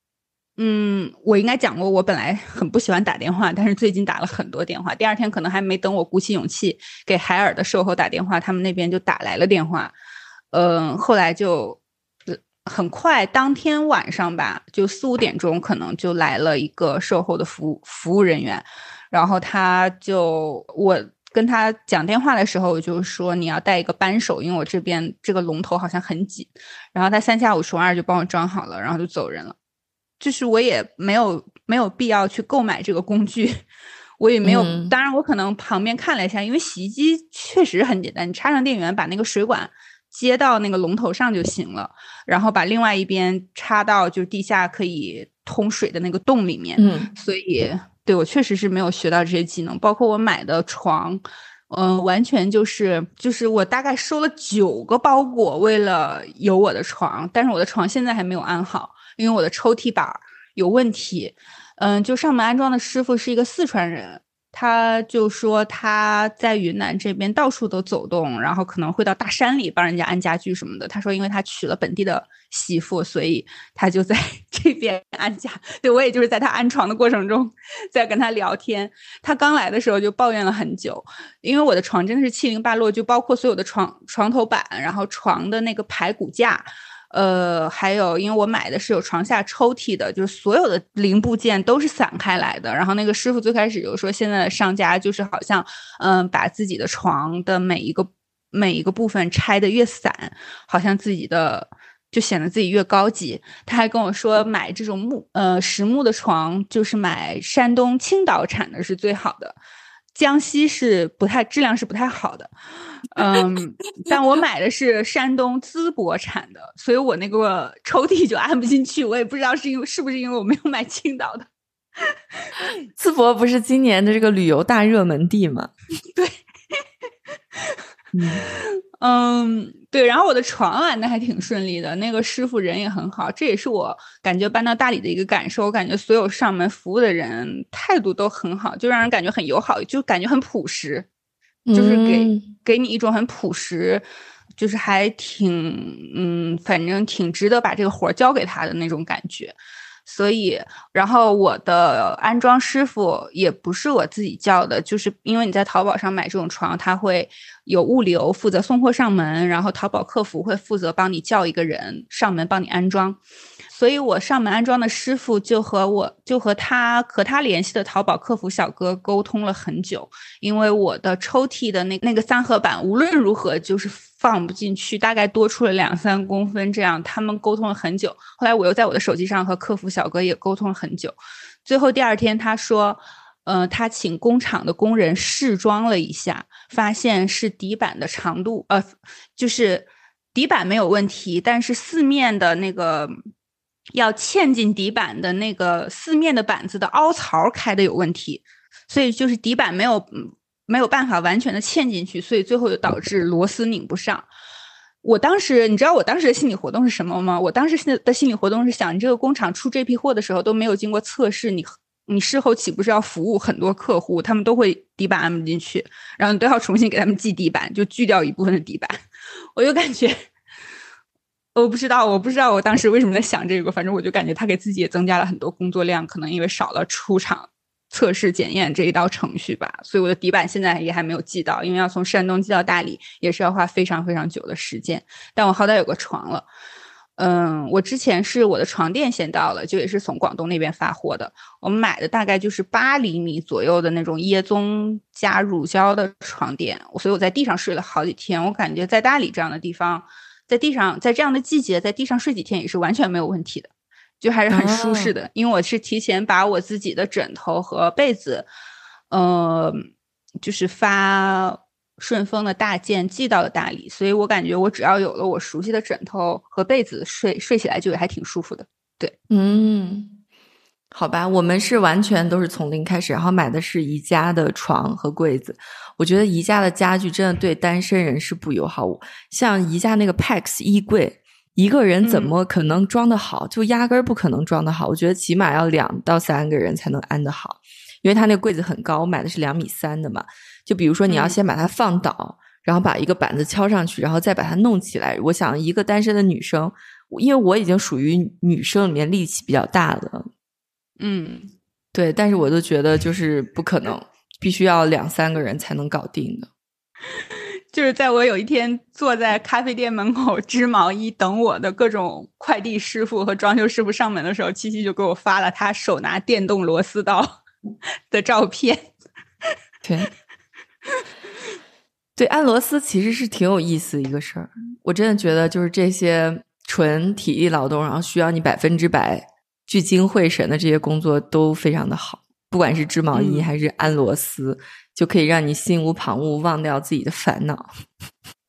嗯，我应该讲过，我本来很不喜欢打电话，但是最近打了很多电话。第二天可能还没等我鼓起勇气给海尔的售后打电话，他们那边就打来了电话。嗯，后来就呃很快，当天晚上吧，就四五点钟，可能就来了一个售后的服务服务人员，然后他就我跟他讲电话的时候，我就说你要带一个扳手，因为我这边这个龙头好像很紧，然后他三下五除二就帮我装好了，然后就走人了。就是我也没有没有必要去购买这个工具，我也没有。嗯当然，我可能旁边看了一下，因为洗衣机确实很简单，你插上电源，把那个水管接到那个龙头上就行了，然后把另外一边插到就是地下可以通水的那个洞里面。嗯所以对我确实是没有学到这些技能，包括我买的床，嗯、完全就是就是我大概收了九个包裹，为了有我的床，但是我的床现在还没有安好，因为我的抽屉板儿有问题。嗯，就上门安装的师傅是一个四川人，他就说他在云南这边到处都走动，然后可能会到大山里帮人家安家具什么的。他说，因为他娶了本地的媳妇，所以他就在 这边安家。对我也就是在他安床的过程中，在跟他聊天。他刚来的时候就抱怨了很久，因为我的床真的是七零八落，就包括所有的床床头板，然后床的那个排骨架。呃，还有，因为我买的是有床下抽屉的，就是所有的零部件都是散开来的。然后那个师傅最开始就说，现在的商家就是好像，嗯、把自己的床的每一个每一个部分拆的越散，好像自己的就显得自己越高级。他还跟我说，买这种木呃实木的床，就是买山东青岛产的是最好的。江西是不太质量是不太好的，嗯，但我买的是山东淄博产的，所以我那个抽屉就安不进去，我也不知道是因为是不是因为我没有买青岛的。淄博不是今年的这个旅游大热门地吗？嗯，对，然后我的床安的还挺顺利的，那个师傅人也很好，这也是我感觉搬到大理的一个感受。我感觉所有上门服务的人态度都很好，就让人感觉很友好，就感觉很朴实，就是给、嗯给你一种很朴实，就是还挺嗯，反正挺值得把这个活儿交给他的那种感觉。所以，然后我的安装师傅也不是我自己叫的，就是因为你在淘宝上买这种床，他会有物流负责送货上门，然后淘宝客服会负责帮你叫一个人上门帮你安装。所以我上门安装的师傅就和我就和他和他联系的淘宝客服小哥沟通了很久，因为我的抽屉的那那个三合板无论如何就是放不进去，大概多出了两三公分这样，他们沟通了很久。后来我又在我的手机上和客服小哥也沟通了很久，最后第二天他说。呃，他请工厂的工人试装了一下，发现是底板的长度，呃，就是底板没有问题，但是四面的那个要嵌进底板的那个四面的板子的凹槽开的有问题，所以就是底板没有没有办法完全的嵌进去，所以最后就导致螺丝拧不上。我当时，你知道我当时的心理活动是什么吗？我当时的心理活动是想，你这个工厂出这批货的时候都没有经过测试，你你事后岂不是要服务很多客户？他们都会底板安不进去，然后你都要重新给他们寄底板，就锯掉一部分的底板。我就感觉，我不知道，我不知道我当时为什么在想这个，反正我就感觉他给自己也增加了很多工作量，可能因为少了出厂。测试检验这一道程序吧，所以我的底板现在也还没有寄到，因为要从山东寄到大理也是要花非常非常久的时间。但我好歹有个床了，嗯，我之前是我的床垫先到了，就也是从广东那边发货的。我们买的大概就是八厘米左右的那种椰棕加乳胶的床垫，所以我在地上睡了好几天。我感觉在大理这样的地方，在地上在这样的季节在地上睡几天也是完全没有问题的。就还是很舒适的，因为我是提前把我自己的枕头和被子，呃，就是发顺丰的大件寄到了大理，所以我感觉我只要有了我熟悉的枕头和被子，睡睡起来就还挺舒服的。对，嗯，好吧，我们是完全都是从零开始，然后买的是宜家的床和柜子。我觉得宜家的家具真的对单身人是不友好，像宜家那个 Pax 衣柜。一个人怎么可能装得好？就压根儿不可能装得好。我觉得起码要两到三个人才能安得好，因为他那个柜子很高，我买的是两米三的嘛。就比如说，你要先把它放倒，然后把一个板子敲上去，然后再把它弄起来。我想，一个单身的女生，因为我已经属于女生里面力气比较大的，嗯，对，但是我都觉得就是不可能，必须要两三个人才能搞定的。就是在我有一天坐在咖啡店门口织毛衣等我的各种快递师傅和装修师傅上门的时候，七七就给我发了他手拿电动螺丝刀的照片。对，对，安螺丝其实是挺有意思的一个事儿。我真的觉得，就是这些纯体力劳动，然后需要你百分之百聚精会神的这些工作都非常的好，不管是织毛衣还是安螺丝。就可以让你心无旁骛，忘掉自己的烦恼。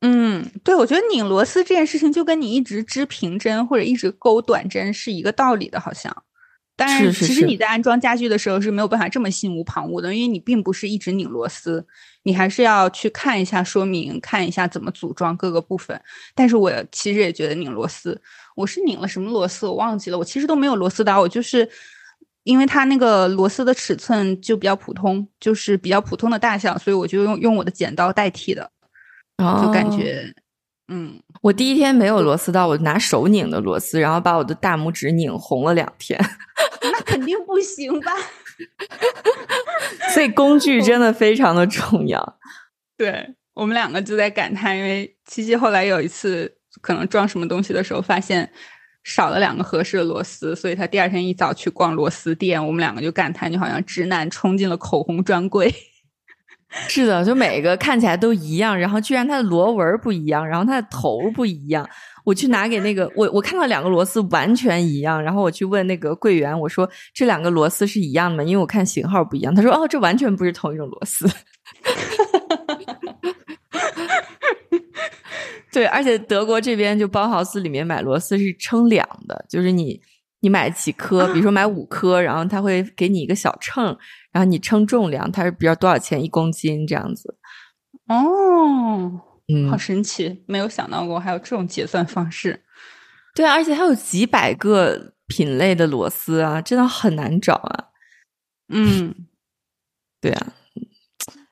嗯，对，我觉得拧螺丝这件事情就跟你一直织平针或者一直钩短针是一个道理的，好像。但是其实你在安装家具的时候是没有办法这么心无旁骛的，因为你并不是一直拧螺丝，你还是要去看一下说明，看一下怎么组装各个部分。但是我其实也觉得拧螺丝，我是拧了什么螺丝我忘记了，我其实都没有螺丝刀，我就是。因为它那个螺丝的尺寸就比较普通，就是比较普通的大小，所以我就用用我的剪刀代替的，就感觉，嗯，我第一天没有螺丝刀，我拿手拧的螺丝，然后把我的大拇指拧红了两天，那肯定不行吧？所以工具真的非常的重要。对我们两个就在感叹，因为七七后来有一次可能装什么东西的时候发现。少了两个合适的螺丝，所以他第二天一早去逛螺丝店，我们两个就感叹，就好像直男冲进了口红专柜。是的，就每个看起来都一样，然后居然它的螺纹不一样，然后它的头不一样。我去拿给那个我，我看到两个螺丝完全一样，然后我去问那个柜员，我说这两个螺丝是一样的吗？因为我看型号不一样。他说哦，这完全不是同一种螺丝。对，而且德国这边就包豪斯里面买螺丝是称两的，就是你你买几颗，比如说买五 颗，然后他会给你一个小秤，然后你称重量，它是比如多少钱一公斤这样子。哦，嗯，好神奇，没有想到过还有这种结算方式。对啊，而且还有几百个品类的螺丝啊，真的很难找啊。嗯，对啊，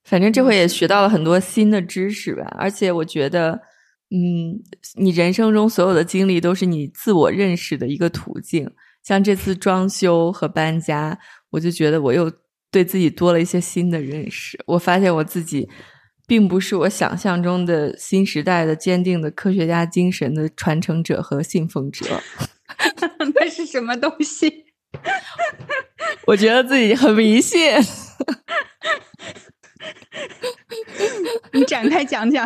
反正这回也学到了很多新的知识吧，而且我觉得。嗯，你人生中所有的经历都是你自我认识的一个途径。像这次装修和搬家，我就觉得我又对自己多了一些新的认识。我发现我自己并不是我想象中的新时代的坚定的科学家精神的传承者和信奉者。那是什么东西？我觉得自己很迷信。你展开讲讲。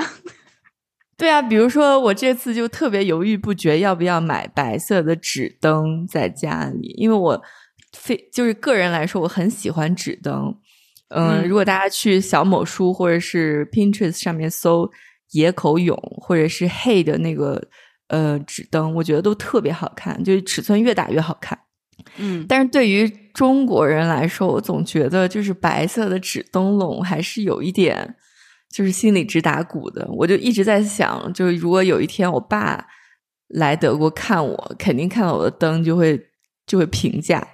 对啊，比如说我这次就特别犹豫不决，要不要买白色的纸灯在家里，因为我非就是个人来说，我很喜欢纸灯。嗯，如果大家去小某书或者是 Pinterest 上面搜野口勇或者是 Hey 的那个呃纸灯，我觉得都特别好看，就是尺寸越大越好看。嗯，但是对于中国人来说，我总觉得就是白色的纸灯笼还是有一点。就是心里直打鼓的。我就一直在想，就是如果有一天我爸来德国看我，肯定看到我的灯就会就会评价。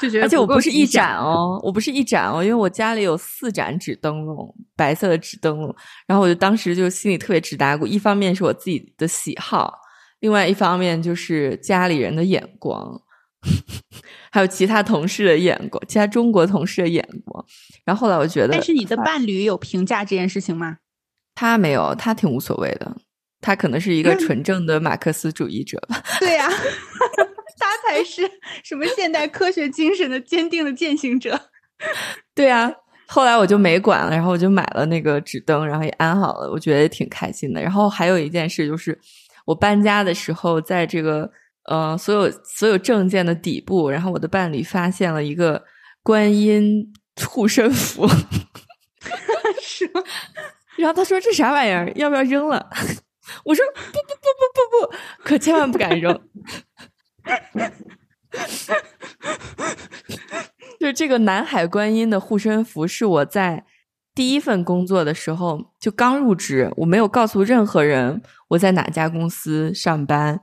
就觉得而且我不是一盏盏哦，我不是一盏哦，因为我家里有四盏纸灯笼，白色的纸灯笼。然后我就当时就心里特别直打鼓，一方面是我自己的喜好，另外一方面就是家里人的眼光，还有其他同事的眼光，其他中国同事的眼光。然后后来我觉得，但是你的伴侣有评价这件事情吗？他没有，他挺无所谓的，他可能是一个纯正的马克思主义者吧。对呀、他才是什么现代科学精神的坚定的践行者。对啊，后来我就没管了，然后我就买了那个纸灯，然后也安好了，我觉得也挺开心的。然后还有一件事就是，我搬家的时候，在这个呃所有所有证件的底部，然后我的伴侣发现了一个观音护身符，是吗？然后他说这啥玩意儿，要不要扔了？我说不不不不不不，可千万不敢扔。就是这个南海观音的护身符，是我在第一份工作的时候就刚入职，我没有告诉任何人我在哪家公司上班。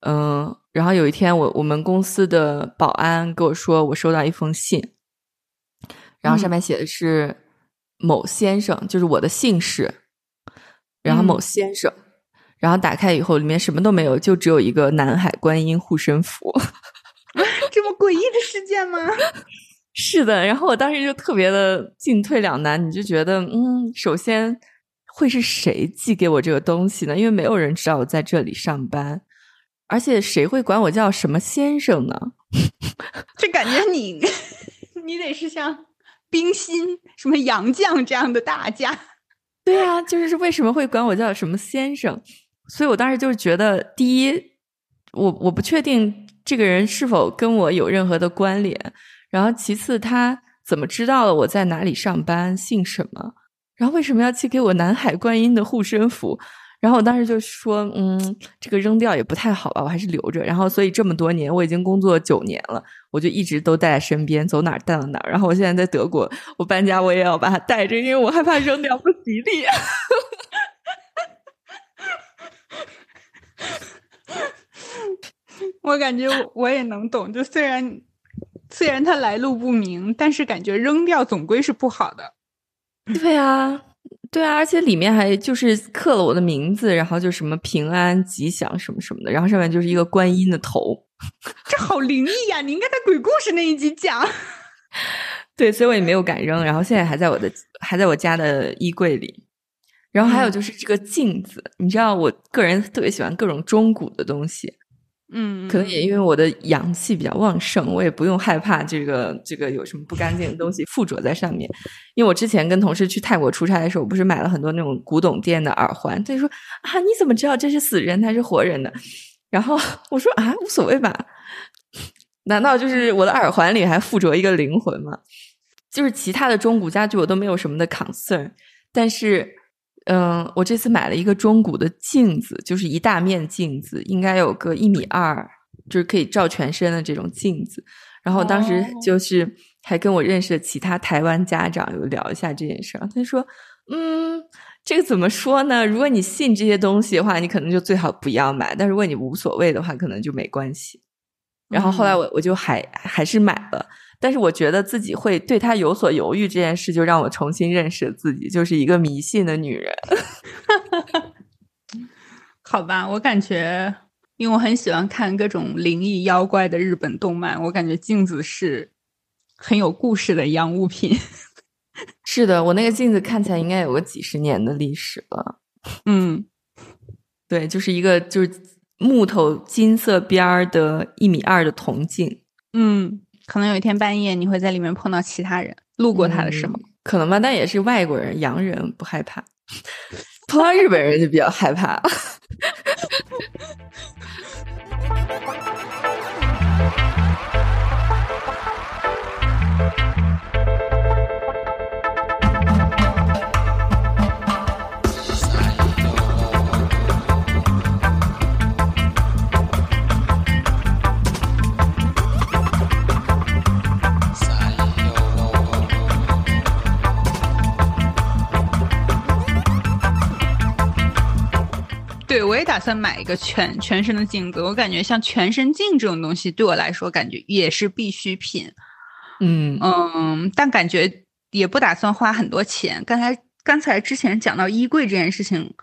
嗯，然后有一天我我们公司的保安跟我说，我收到一封信，然后上面写的是某先生，就是我的姓氏，然后某先生，然后打开以后里面什么都没有，就只有一个南海观音护身符。这么诡异的事件吗？是的，然后我当时就特别的进退两难，你就觉得，嗯，首先会是谁寄给我这个东西呢？因为没有人知道我在这里上班，而且谁会管我叫什么先生呢？这感觉你 你得是像冰心、什么杨绛这样的大家。对啊，就是为什么会管我叫什么先生？所以我当时就是觉得，第一，我我不确定这个人是否跟我有任何的关联。然后其次，他怎么知道了我在哪里上班，姓什么？然后为什么要寄给我南海观音的护身符？然后我当时就说，嗯，这个扔掉也不太好吧，我还是留着。然后，所以这么多年，我已经工作九年了，我就一直都带在身边，走哪儿带到哪儿。然后我现在在德国，我搬家我也要把它带着，因为我害怕扔掉不吉利。我感觉我我也能懂，就虽然虽然它来路不明，但是感觉扔掉总归是不好的。对啊，对啊，而且里面还就是刻了我的名字，然后就什么平安吉祥什么什么的，然后上面就是一个观音的头。这好灵异呀、你应该在鬼故事那一集讲。对，所以我也没有敢扔，然后现在还在我的还在我家的衣柜里。然后还有就是这个镜子，你知道，我个人特别喜欢各种中古的东西，嗯，可能也因为我的阳气比较旺盛，我也不用害怕这个这个有什么不干净的东西附着在上面。因为我之前跟同事去泰国出差的时候，我不是买了很多那种古董店的耳环，他就说啊，你怎么知道这是死人还是活人的？然后我说啊，无所谓吧。难道就是我的耳环里还附着一个灵魂吗？就是其他的中古家具我都没有什么的 concern，但是，嗯，我这次买了一个中古的镜子，就是一大面镜子，应该有个一米二，就是可以照全身的这种镜子。然后当时哦就是还跟我认识的其他台湾家长有聊一下这件事儿，他说，嗯。这个怎么说呢？如果你信这些东西的话，你可能就最好不要买；但如果你无所谓的话，可能就没关系。然后后来我我就还还是买了，但是我觉得自己会对他有所犹豫这件事，就让我重新认识了自己，就是一个迷信的女人。好吧，我感觉，因为我很喜欢看各种灵异妖怪的日本动漫，我感觉镜子是很有故事的一样物品。是的，我那个镜子看起来应该有个几十年的历史了。嗯，对，就是一个就是木头金色边儿的一米二的铜镜，嗯，可能有一天半夜你会在里面碰到其他人，路过他的时候，可能吧，但也是外国人、洋人不害怕，碰到日本人就比较害怕。对，我也打算买一个全全身的镜子。我感觉像全身镜这种东西，对我来说感觉也是必需品。嗯嗯，但感觉也不打算花很多钱。刚才刚才之前讲到衣柜这件事情，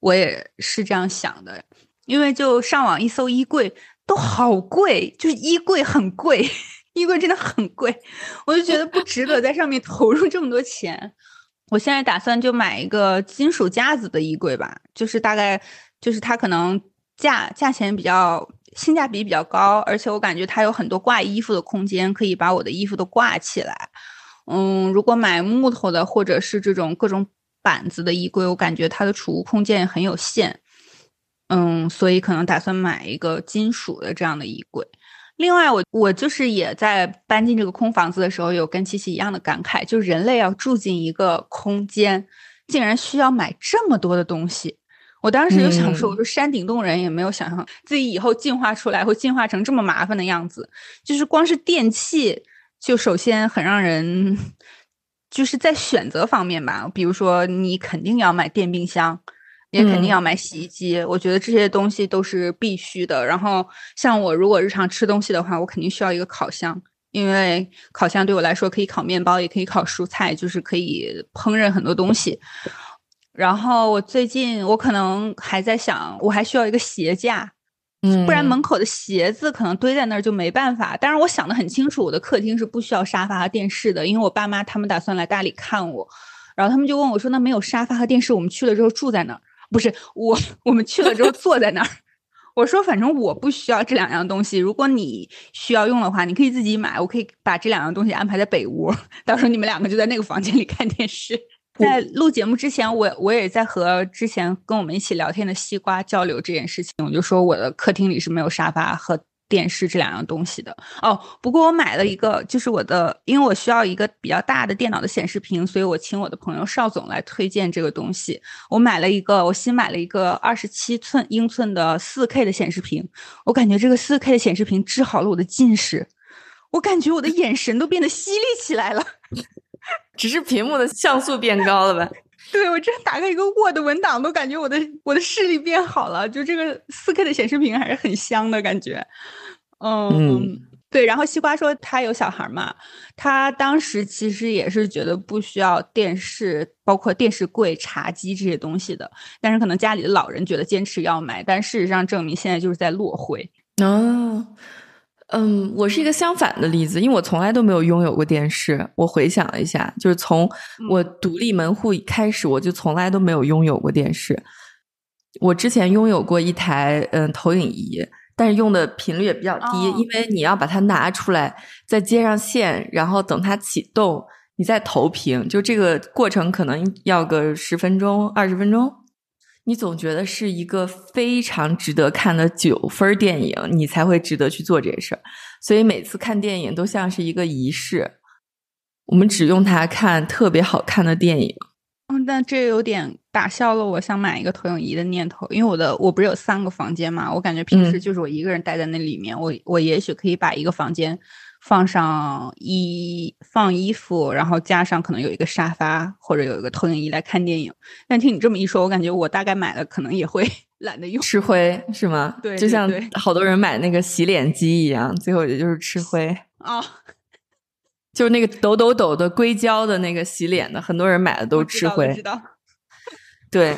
我也是这样想的，因为就上网一搜衣柜都好贵，就是衣柜很贵，衣柜真的很贵，我就觉得不值得在上面投入这么多钱。我现在打算就买一个金属架子的衣柜吧，就是大概就是它可能价价钱比较性价比比较高，而且我感觉它有很多挂衣服的空间，可以把我的衣服都挂起来。嗯，如果买木头的或者是这种各种板子的衣柜，我感觉它的储物空间也很有限。嗯，所以可能打算买一个金属的这样的衣柜。另外，我我就是也在搬进这个空房子的时候，有跟七七一样的感慨，就是人类要住进一个空间，竟然需要买这么多的东西。我当时就想说，我说山顶洞人也没有想象自己以后进化出来会进化成这么麻烦的样子。就是光是电器，就首先很让人，就是在选择方面吧，比如说你肯定要买电冰箱。也肯定要买洗衣机，我觉得这些东西都是必须的。然后，像我如果日常吃东西的话，我肯定需要一个烤箱，因为烤箱对我来说可以烤面包，也可以烤蔬菜，就是可以烹饪很多东西。然后我最近我可能还在想，我还需要一个鞋架，嗯，不然门口的鞋子可能堆在那儿就没办法。但是我想的很清楚，我的客厅是不需要沙发和电视的，因为我爸妈他们打算来大理看我，然后他们就问我说：“那没有沙发和电视，我们去了之后住在哪儿？”不是我，我们去了之后坐在那儿。我说，反正我不需要这两样东西。如果你需要用的话，你可以自己买。我可以把这两样东西安排在北屋，到时候你们两个就在那个房间里看电视。在录节目之前，我我也在和之前跟我们一起聊天的西瓜交流这件事情。我就说我的客厅里是没有沙发和。电视这两样东西的哦，不过我买了一个，就是我的，因为我需要一个比较大的电脑的显示屏，所以我请我的朋友邵总来推荐这个东西。我买了一个，我新买了一个二十七寸英寸的四 K 的显示屏，我感觉这个四 K 的显示屏治好了我的近视，我感觉我的眼神都变得犀利起来了，只是屏幕的像素变高了吧。对我这打开一个 Word 文档，都感觉我的我的视力变好了。就这个四 K 的显示屏还是很香的感觉。嗯，对。然后西瓜说他有小孩嘛，他当时其实也是觉得不需要电视，包括电视柜、茶几这些东西的。但是可能家里的老人觉得坚持要买，但事实上证明现在就是在落灰。哦。嗯，我是一个相反的例子，因为我从来都没有拥有过电视。我回想了一下，就是从我独立门户开始，我就从来都没有拥有过电视。我之前拥有过一台嗯投影仪，但是用的频率也比较低，因为你要把它拿出来，再接上线，然后等它启动，你再投屏，就这个过程可能要个十分钟、二十分钟。你总觉得是一个非常值得看的九分电影，你才会值得去做这件事儿。所以每次看电影都像是一个仪式。我们只用它看特别好看的电影。嗯，但这有点打消了我想买一个投影仪的念头，因为我的我不是有三个房间嘛，我感觉平时就是我一个人待在那里面，我我也许可以把一个房间。放上衣放衣服，然后加上可能有一个沙发或者有一个投影仪来看电影。但听你这么一说，我感觉我大概买了可能也会 懒得用，吃灰是吗？对，就像好多人买那个洗脸机一样，最后也就是吃灰啊。就是那个抖抖抖的硅胶的那个洗脸的，很多人买的都吃灰。知道。对。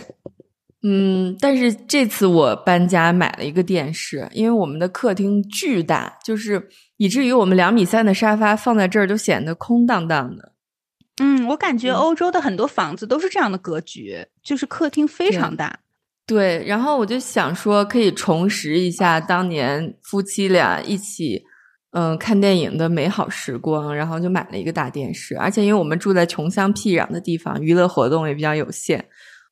嗯，但是这次我搬家买了一个电视，因为我们的客厅巨大，就是以至于我们两米三的沙发放在这儿都显得空荡荡的。嗯，我感觉欧洲的很多房子都是这样的格局，就是客厅非常大。对，然后我就想说，可以重拾一下当年夫妻俩一起嗯看电影的美好时光，然后就买了一个大电视。而且因为我们住在穷乡僻壤的地方，娱乐活动也比较有限。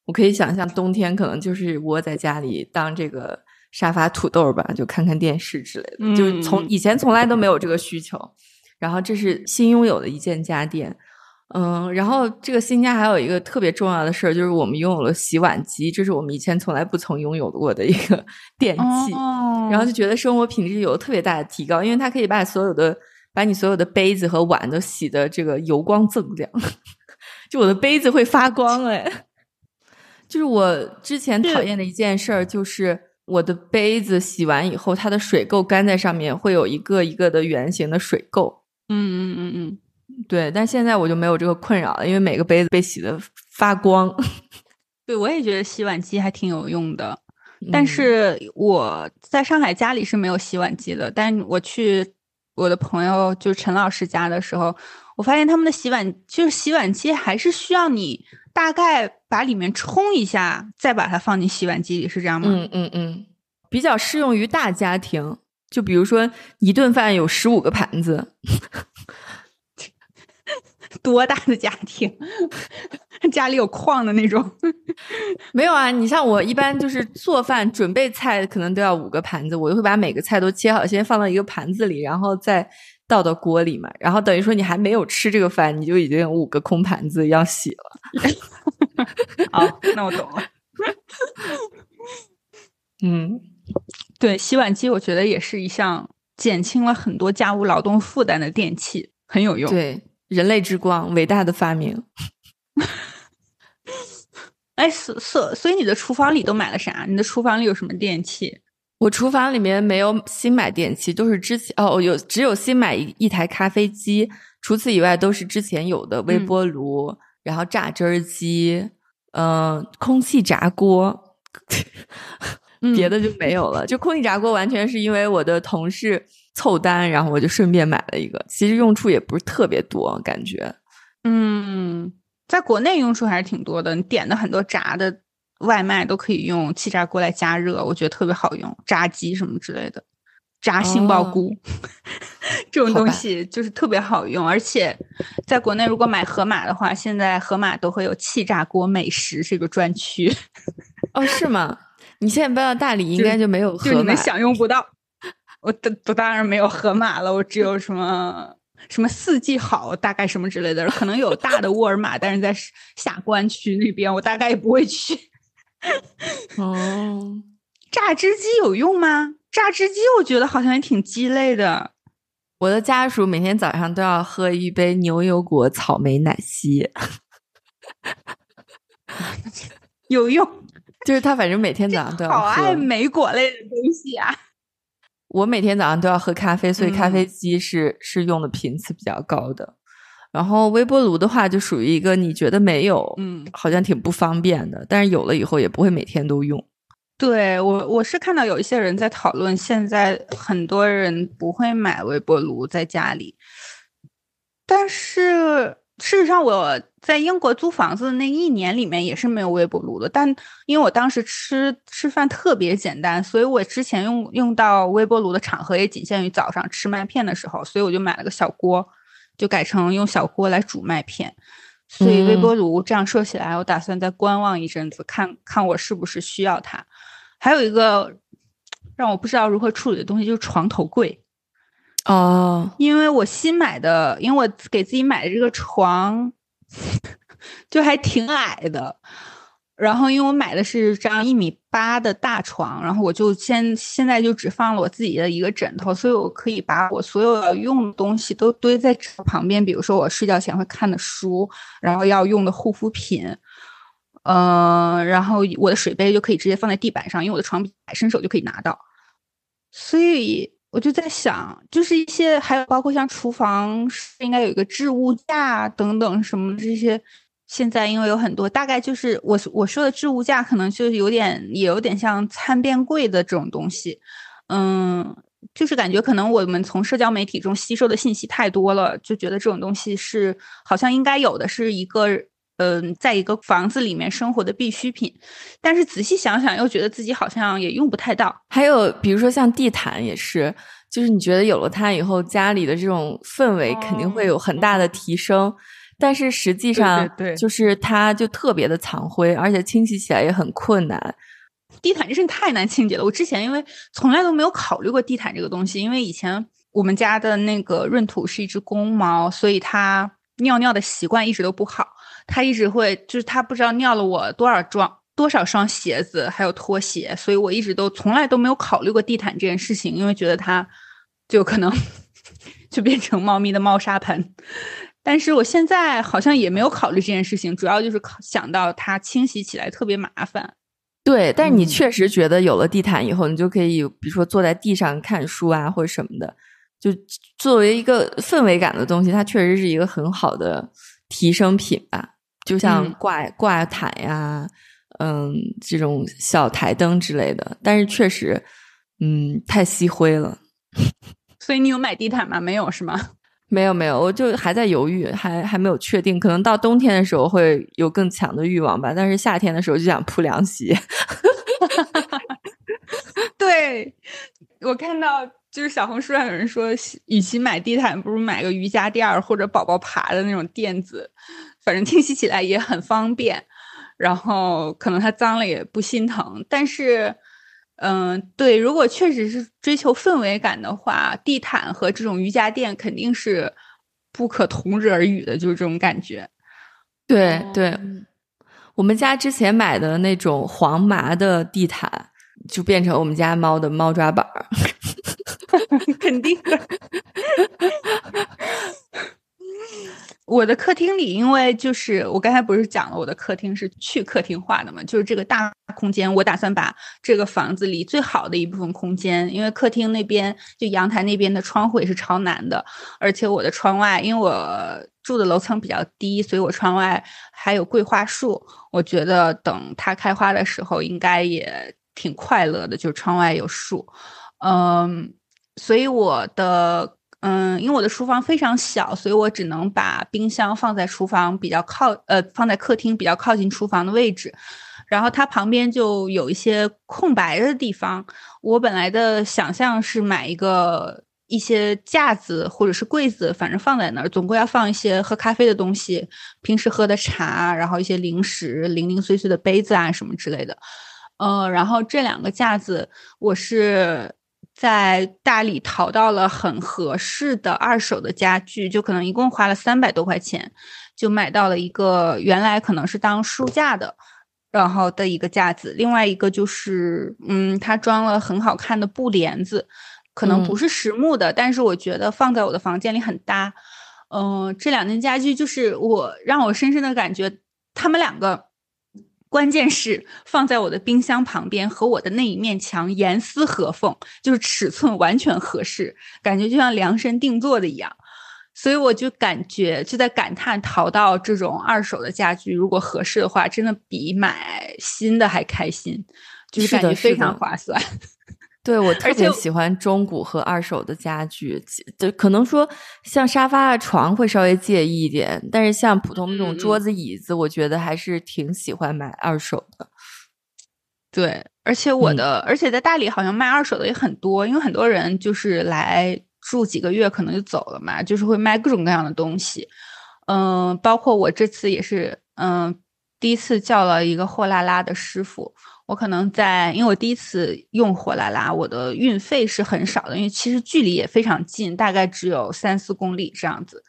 我可以想象，冬天可能就是窝在家里当这个沙发土豆吧，就看看电视之类的。就是从以前从来都没有这个需求，然后这是新拥有的一件家电。嗯，然后这个新家还有一个特别重要的事儿，就是我们拥有了洗碗机，这是我们以前从来不曾拥有过的一个 电器。然后就觉得生活品质有特别大的提高，因为它可以把所有的把你所有的杯子和碗都洗的这个油光锃亮，就我的杯子会发光哎。就是我之前讨厌的一件事儿，就是我的杯子洗完以后，它的水垢干在上面，会有一个一个的圆形的水垢。嗯嗯嗯嗯，对，但现在我就没有这个困扰了，因为每个杯子被洗的发光。对，我也觉得洗碗机还挺有用的。但是我在上海家里是没有洗碗机的，但我去我的朋友就陈老师家的时候，我发现他们的洗碗就是洗碗机还是需要你大概把里面冲一下，再把它放进洗碗机里，是这样吗？嗯嗯嗯，比较适用于大家庭，就比如说一顿饭有十五个盘子。多大的家庭？家里有矿的那种？没有啊，你像我一般就是做饭准备菜，可能都要五个盘子，我就会把每个菜都切好，先放到一个盘子里，然后再倒到锅里嘛。然后等于说你还没有吃这个饭，你就已经有五个空盘子要洗了。好，那我懂了。嗯，对，洗碗机我觉得也是一项减轻了很多家务劳动负担的电器，很有用。对。人类之光，伟大的发明。哎，所所所以你的厨房里都买了啥？你的厨房里有什么电器？我厨房里面没有新买电器，都是之前哦，有只有新买一一台咖啡机，除此以外都是之前有的微波炉，然后榨汁儿机，嗯，空气炸锅，别的就没有了。就空气炸锅完全是因为我的同事。凑单，然后我就顺便买了一个。其实用处也不是特别多，感觉。嗯，在国内用处还是挺多的。你点的很多炸的外卖都可以用气炸锅来加热，我觉得特别好用。炸鸡什么之类的，炸杏鲍菇 这种东西就是特别好用。而且在国内如果买盒马的话，现在盒马都会有气炸锅美食这个专区。哦，是吗？你现在搬到大理，应该就没有盒马，就你们享用不到。我当我当然没有盒马了，我只有什么什么四季好，大概什么之类的，可能有大的沃尔玛，但是在下关区那边，我大概也不会去。哦，榨汁机有用吗？榨汁机我觉得好像也挺鸡肋的。我的家属每天早上都要喝一杯牛油果草莓奶昔，有用，就是他反正每天早上都要喝。好爱莓果类的东西啊。我每天早上都要喝咖啡，所以咖啡机是是用的频次比较高的。然后微波炉的话，就属于一个你觉得没有，嗯，好像挺不方便的。但是有了以后，也不会每天都用。对我，我是看到有一些人在讨论，现在很多人不会买微波炉在家里，但是。事实上，我在英国租房子的那一年里面也是没有微波炉的。但因为我当时吃吃饭特别简单，所以我之前用用到微波炉的场合也仅限于早上吃麦片的时候，所以我就买了个小锅，就改成用小锅来煮麦片。所以微波炉这样说起来，我打算再观望一阵子，看看我是不是需要它。还有一个让我不知道如何处理的东西，就是床头柜。哦，因为我新买的，因为我给自己买的这个床 就还挺矮的，然后因为我买的是张一米八的大床，然后我就先现在就只放了我自己的一个枕头，所以我可以把我所有要用的东西都堆在旁边，比如说我睡觉前会看的书，然后要用的护肤品，嗯，然后我的水杯就可以直接放在地板上，因为我的床比矮，伸手就可以拿到，所以。我就在想，就是一些还有包括像厨房是应该有一个置物架等等什么这些，现在因为有很多，大概就是我我说的置物架，可能就是有点也有点像餐边柜的这种东西，嗯，就是感觉可能我们从社交媒体中吸收的信息太多了，就觉得这种东西是好像应该有的，是一个。嗯，在一个房子里面生活的必需品，但是仔细想想，又觉得自己好像也用不太到。还有，比如说像地毯也是，就是你觉得有了它以后，家里的这种氛围肯定会有很大的提升，但是实际上，对，就是它就特别的藏灰，而且清洗起来也很困难。地毯真是太难清洁了。我之前因为从来都没有考虑过地毯这个东西，因为以前我们家的那个闰土是一只公猫，所以它尿尿的习惯一直都不好。它一直会，就是它不知道尿了我多少双多少双鞋子，还有拖鞋，所以我一直都从来都没有考虑过地毯这件事情，因为觉得它就可能 就变成猫咪的猫砂盆。但是我现在好像也没有考虑这件事情，主要就是考想到它清洗起来特别麻烦。对，但是你嗯确实觉得有了地毯以后，你就可以，比如说坐在地上看书啊，或者什么的，就作为一个氛围感的东西，它确实是一个很好的提升品吧。就像嗯挂、挂毯呀，嗯，这种小台灯之类的，但是确实，嗯，太吸灰了。所以你有买地毯吗？没有是吗？没有没有，我就还在犹豫，还还没有确定，可能到冬天的时候会有更强的欲望吧，但是夏天的时候就想铺凉席。对，我看到就是小红书上有人说，与其买地毯，不如买个瑜伽垫儿或者宝宝爬的那种垫子，反正清洗起来也很方便，然后可能它脏了也不心疼。但是，嗯、对，如果确实是追求氛围感的话，地毯和这种瑜伽垫肯定是不可同日而语的，就是这种感觉。对对，我们家之前买的那种黄麻的地毯，就变成我们家猫的猫抓板儿。肯定的。我的客厅里，因为就是我刚才不是讲了，我的客厅是去客厅化的嘛，就是这个大空间，我打算把这个房子里最好的一部分空间，因为客厅那边就阳台那边的窗户也是朝南的，而且我的窗外，因为我住的楼层比较低，所以我窗外还有桂花树，我觉得等它开花的时候，应该也挺快乐的，就是窗外有树，嗯。所以我的嗯，因为我的厨房非常小，所以我只能把冰箱放在厨房比较靠呃放在客厅比较靠近厨房的位置，然后它旁边就有一些空白的地方。我本来的想象是买一个一些架子或者是柜子，反正放在那儿，总归要放一些喝咖啡的东西，平时喝的茶，然后一些零食、零零碎碎的杯子啊什么之类的。呃，然后这两个架子我是。在大理淘到了很合适的二手的家具，就可能一共花了三百多块钱，就买到了一个原来可能是当书架的，然后的一个架子。另外一个就是，嗯，它装了很好看的布帘子，可能不是实木的，但是我觉得放在我的房间里很搭。嗯、呃，这两件家具就是我让我深深的感觉，他们两个。关键是放在我的冰箱旁边，和我的那一面墙严丝合缝，就是尺寸完全合适，感觉就像量身定做的一样。所以我就感觉就在感叹，淘到这种二手的家具，如果合适的话，真的比买新的还开心，就是感觉非常划算。对我特别喜欢中古和二手的家具，就可能说像沙发啊、床会稍微介意一点，但是像普通那种桌子、椅子，我觉得还是挺喜欢买二手的。对，而且我的，嗯、而且在大理好像卖二手的也很多，因为很多人就是来住几个月可能就走了嘛，就是会卖各种各样的东西。嗯、呃，包括我这次也是，嗯、呃，第一次叫了一个货拉拉的师傅。我可能在，因为我第一次用货拉拉，我的运费是很少的，因为其实距离也非常近，大概只有三四公里这样子。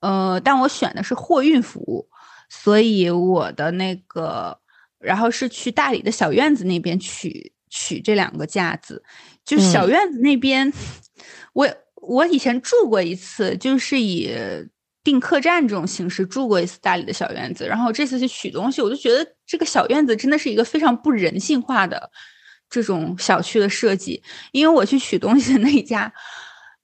呃，但我选的是货运服务，所以我的那个，然后是去大理的小院子那边取取这两个架子，就小院子那边，嗯、我我以前住过一次，就是以。订客栈这种形式住过一次大理的小院子，然后这次去取东西，我就觉得这个小院子真的是一个非常不人性化的这种小区的设计。因为我去取东西的那一家，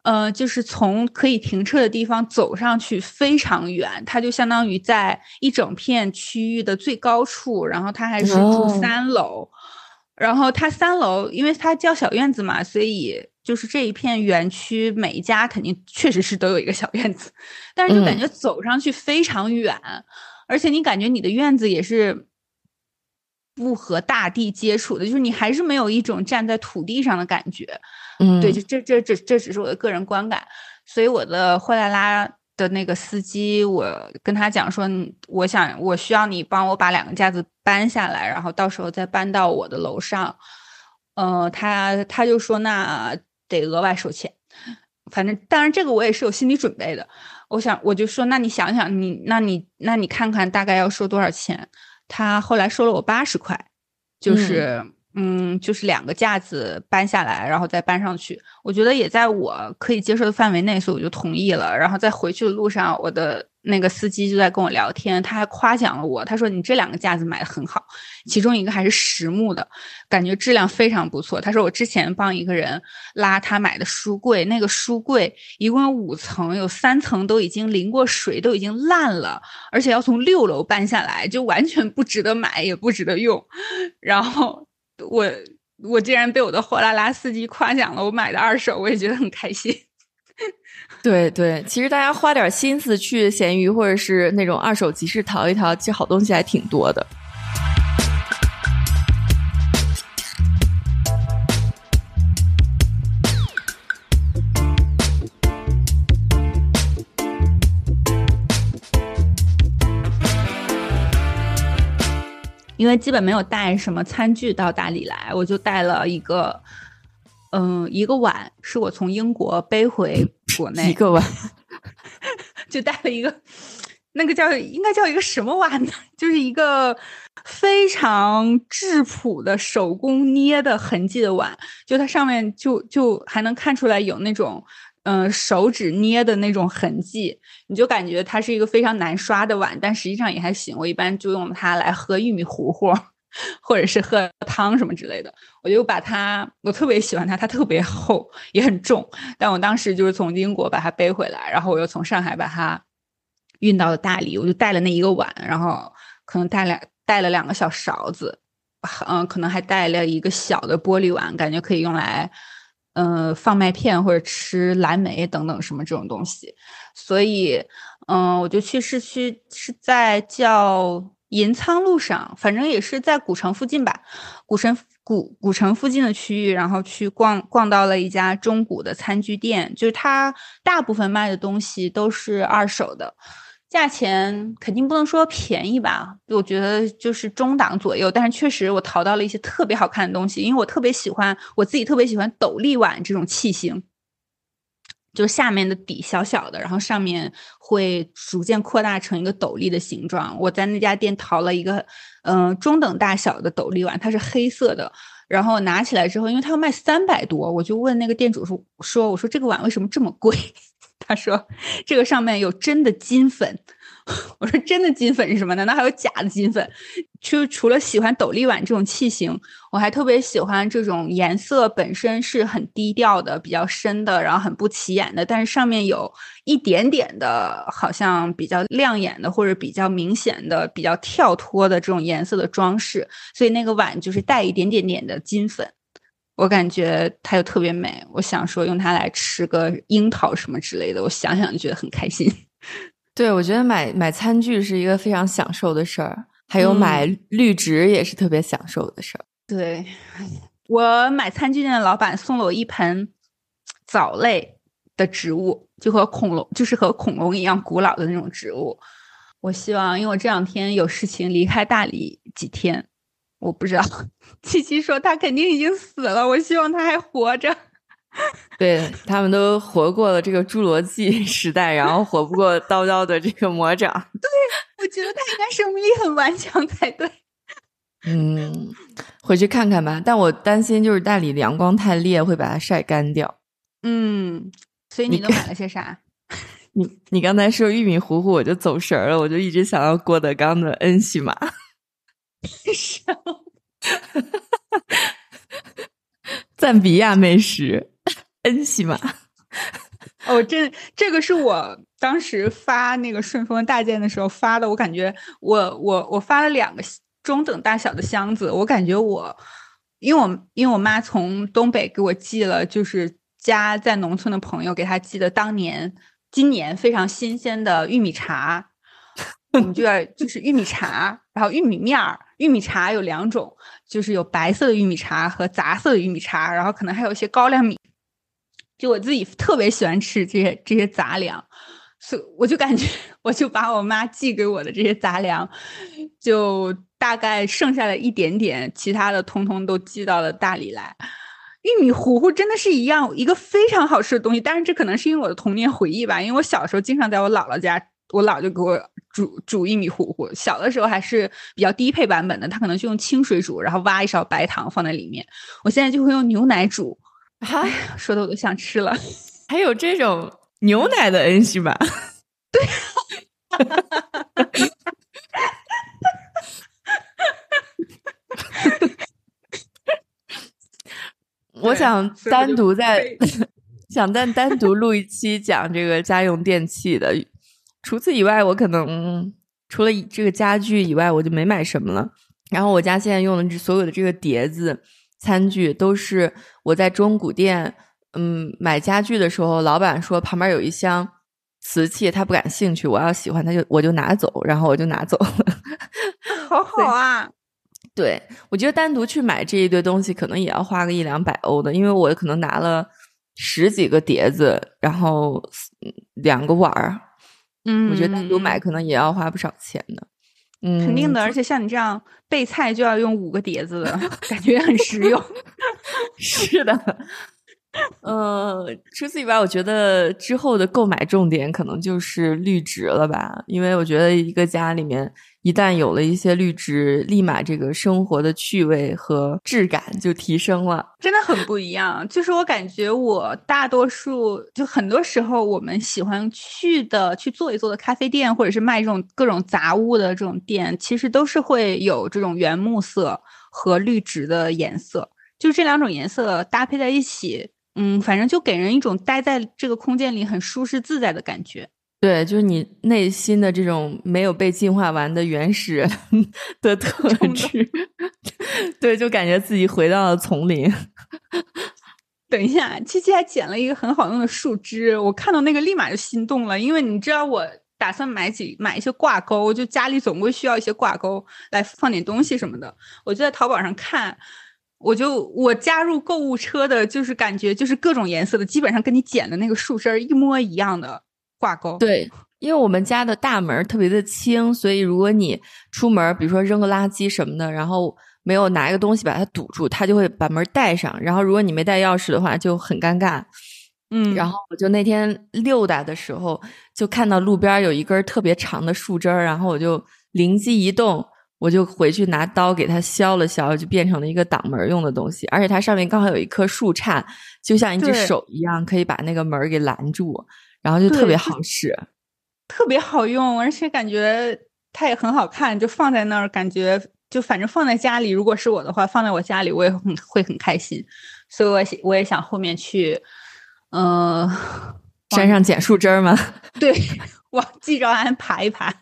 呃，就是从可以停车的地方走上去非常远，它就相当于在一整片区域的最高处，然后它还是住三楼，哦、然后它三楼，因为它叫小院子嘛，所以。就是这一片园区，每一家肯定确实是都有一个小院子，但是就感觉走上去非常远，嗯、而且你感觉你的院子也是不和大地接触的，就是你还是没有一种站在土地上的感觉。嗯，对，就这这这这只是我的个人观感，所以我的货拉拉的那个司机，我跟他讲说，我想我需要你帮我把两个架子搬下来，然后到时候再搬到我的楼上。呃，他他就说那。得额外收钱，反正当然这个我也是有心理准备的。我想我就说，那你想想你，那你那你看看大概要收多少钱？他后来收了我八十块，就是嗯,嗯，就是两个架子搬下来，然后再搬上去。我觉得也在我可以接受的范围内，所以我就同意了。然后在回去的路上，我的那个司机就在跟我聊天，他还夸奖了我，他说你这两个架子买的很好，其中一个还是实木的，感觉质量非常不错。他说我之前帮一个人拉他买的书柜，那个书柜一共有五层，有三层都已经淋过水，都已经烂了，而且要从六楼搬下来，就完全不值得买，也不值得用。然后我我竟然被我的货拉拉司机夸奖了，我买的二手，我也觉得很开心。对对，其实大家花点心思去闲鱼或者是那种二手集市淘一淘，其实好东西还挺多的。因为基本没有带什么餐具到大理来，我就带了一个。嗯，一个碗是我从英国背回国内，一个碗 就带了一个，那个叫应该叫一个什么碗呢？就是一个非常质朴的手工捏的痕迹的碗，就它上面就就还能看出来有那种嗯手指捏的那种痕迹，你就感觉它是一个非常难刷的碗，但实际上也还行。我一般就用它来喝玉米糊糊。或者是喝汤什么之类的，我就把它，我特别喜欢它，它特别厚，也很重。但我当时就是从英国把它背回来，然后我又从上海把它运到了大理，我就带了那一个碗，然后可能带两带了两个小勺子，嗯，可能还带了一个小的玻璃碗，感觉可以用来，嗯，放麦片或者吃蓝莓等等什么这种东西。所以，嗯，我就去市区，是在叫。银仓路上，反正也是在古城附近吧，古城古古城附近的区域，然后去逛逛到了一家中古的餐具店，就是它大部分卖的东西都是二手的，价钱肯定不能说便宜吧，我觉得就是中档左右，但是确实我淘到了一些特别好看的东西，因为我特别喜欢，我自己特别喜欢斗笠碗这种器型。就下面的底小小的，然后上面会逐渐扩大成一个斗笠的形状。我在那家店淘了一个，嗯，中等大小的斗笠碗，它是黑色的。然后拿起来之后，因为它要卖三百多，我就问那个店主说：“说我说这个碗为什么这么贵？”他说：“这个上面有真的金粉。”我说真的金粉是什么？难道还有假的金粉？就除了喜欢斗笠碗这种器型，我还特别喜欢这种颜色本身是很低调的、比较深的，然后很不起眼的，但是上面有一点点的，好像比较亮眼的或者比较明显的、比较跳脱的这种颜色的装饰。所以那个碗就是带一点点点的金粉，我感觉它又特别美。我想说用它来吃个樱桃什么之类的，我想想就觉得很开心。对，我觉得买买餐具是一个非常享受的事儿，还有买绿植也是特别享受的事儿。对，我买餐具店的老板送了我一盆藻类的植物，就和恐龙，就是和恐龙一样古老的那种植物。我希望，因为我这两天有事情离开大理几天，我不知道。七七说他肯定已经死了，我希望他还活着。对他们都活过了这个侏罗纪时代，然后活不过叨叨的这个魔掌。对，我觉得他应该生命力很顽强才对。嗯，回去看看吧。但我担心就是大理的阳光太烈，会把它晒干掉。嗯，所以你都买了些啥？你你刚才说玉米糊糊，我就走神了，我就一直想到郭德纲的恩喜马。什么？赞比亚美食。恩西玛，哦，这这个是我当时发那个顺丰大件的时候发的，我感觉我我我发了两个中等大小的箱子，我感觉我，因为我因为我妈从东北给我寄了，就是家在农村的朋友给她寄的当年今年非常新鲜的玉米茶，我们就要就是玉米茶，然后玉米面儿，玉米茶有两种，就是有白色的玉米茶和杂色的玉米茶，然后可能还有一些高粱米。就我自己特别喜欢吃这些这些杂粮，所以我就感觉 我就把我妈寄给我的这些杂粮，就大概剩下的一点点，其他的通通都寄到了大理来。玉米糊糊真的是一样一个非常好吃的东西，但是这可能是因为我的童年回忆吧，因为我小时候经常在我姥姥家，我姥就给我煮煮玉米糊糊。小的时候还是比较低配版本的，他可能就用清水煮，然后挖一勺白糖放在里面。我现在就会用牛奶煮。哎呀，说的我都想吃了。还有这种牛奶的恩熙版？对，我 想单独在想单单独录一期讲这个家用电器的。除此以外，我可能除了这个家具以外，我就没买什么了。然后我家现在用的这所有的这个碟子、餐具，都是我在中古店嗯买家具的时候，老板说旁边有一箱瓷器，他不感兴趣，我要喜欢他就我就拿走，然后我就拿走了。好好啊。对，我觉得单独去买这一堆东西，可能也要花个一两百欧的，因为我可能拿了十几个碟子，然后两个碗儿，嗯，我觉得单独买可能也要花不少钱的，嗯，肯定的。而且像你这样备菜就要用五个碟子的，感觉很实用。是的，呃，除此以外，我觉得之后的购买重点可能就是绿植了吧，因为我觉得一个家里面。一旦有了一些绿植，立马这个生活的趣味和质感就提升了，真的很不一样。就是我感觉，我大多数就很多时候，我们喜欢去的去做一做的咖啡店，或者是卖这种各种杂物的这种店，其实都是会有这种原木色和绿植的颜色，就这两种颜色搭配在一起，嗯，反正就给人一种待在这个空间里很舒适自在的感觉。对，就是你内心的这种没有被进化完的原始 的特质，对，就感觉自己回到了丛林。等一下，七七还捡了一个很好用的树枝，我看到那个立马就心动了，因为你知道我打算买几买一些挂钩，就家里总归需要一些挂钩来放点东西什么的。我就在淘宝上看，我就我加入购物车的，就是感觉就是各种颜色的，基本上跟你捡的那个树枝一模一样的。挂钩对，因为我们家的大门特别的轻，所以如果你出门，比如说扔个垃圾什么的，然后没有拿一个东西把它堵住，它就会把门带上。然后如果你没带钥匙的话，就很尴尬。嗯，然后我就那天溜达的时候，就看到路边有一根特别长的树枝儿，然后我就灵机一动，我就回去拿刀给它削了削，就变成了一个挡门用的东西。而且它上面刚好有一棵树杈，就像一只手一样，可以把那个门给拦住。然后就特别好使，特别好用，而且感觉它也很好看，就放在那儿，感觉就反正放在家里，如果是我的话，放在我家里我也很会很开心，所以我我也想后面去，嗯，山上捡树枝儿吗？对，往季兆安爬一爬，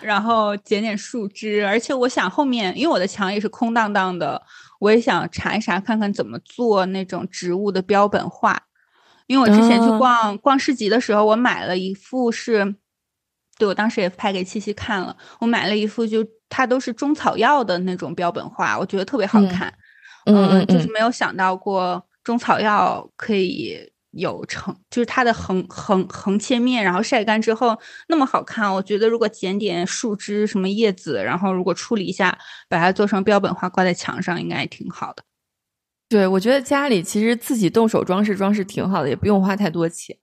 然后捡捡树枝，而且我想后面，因为我的墙也是空荡荡的，我也想查一查看看怎么做那种植物的标本画。因为我之前去逛逛市集的时候，我买了一幅是，对我当时也拍给七七看了。我买了一幅，就它都是中草药的那种标本画，我觉得特别好看。嗯嗯，就是没有想到过中草药可以有成，就是它的横横横切面，然后晒干之后那么好看。我觉得如果剪点树枝、什么叶子，然后如果处理一下，把它做成标本画挂在墙上，应该也挺好的。对，我觉得家里其实自己动手装饰装饰挺好的，也不用花太多钱。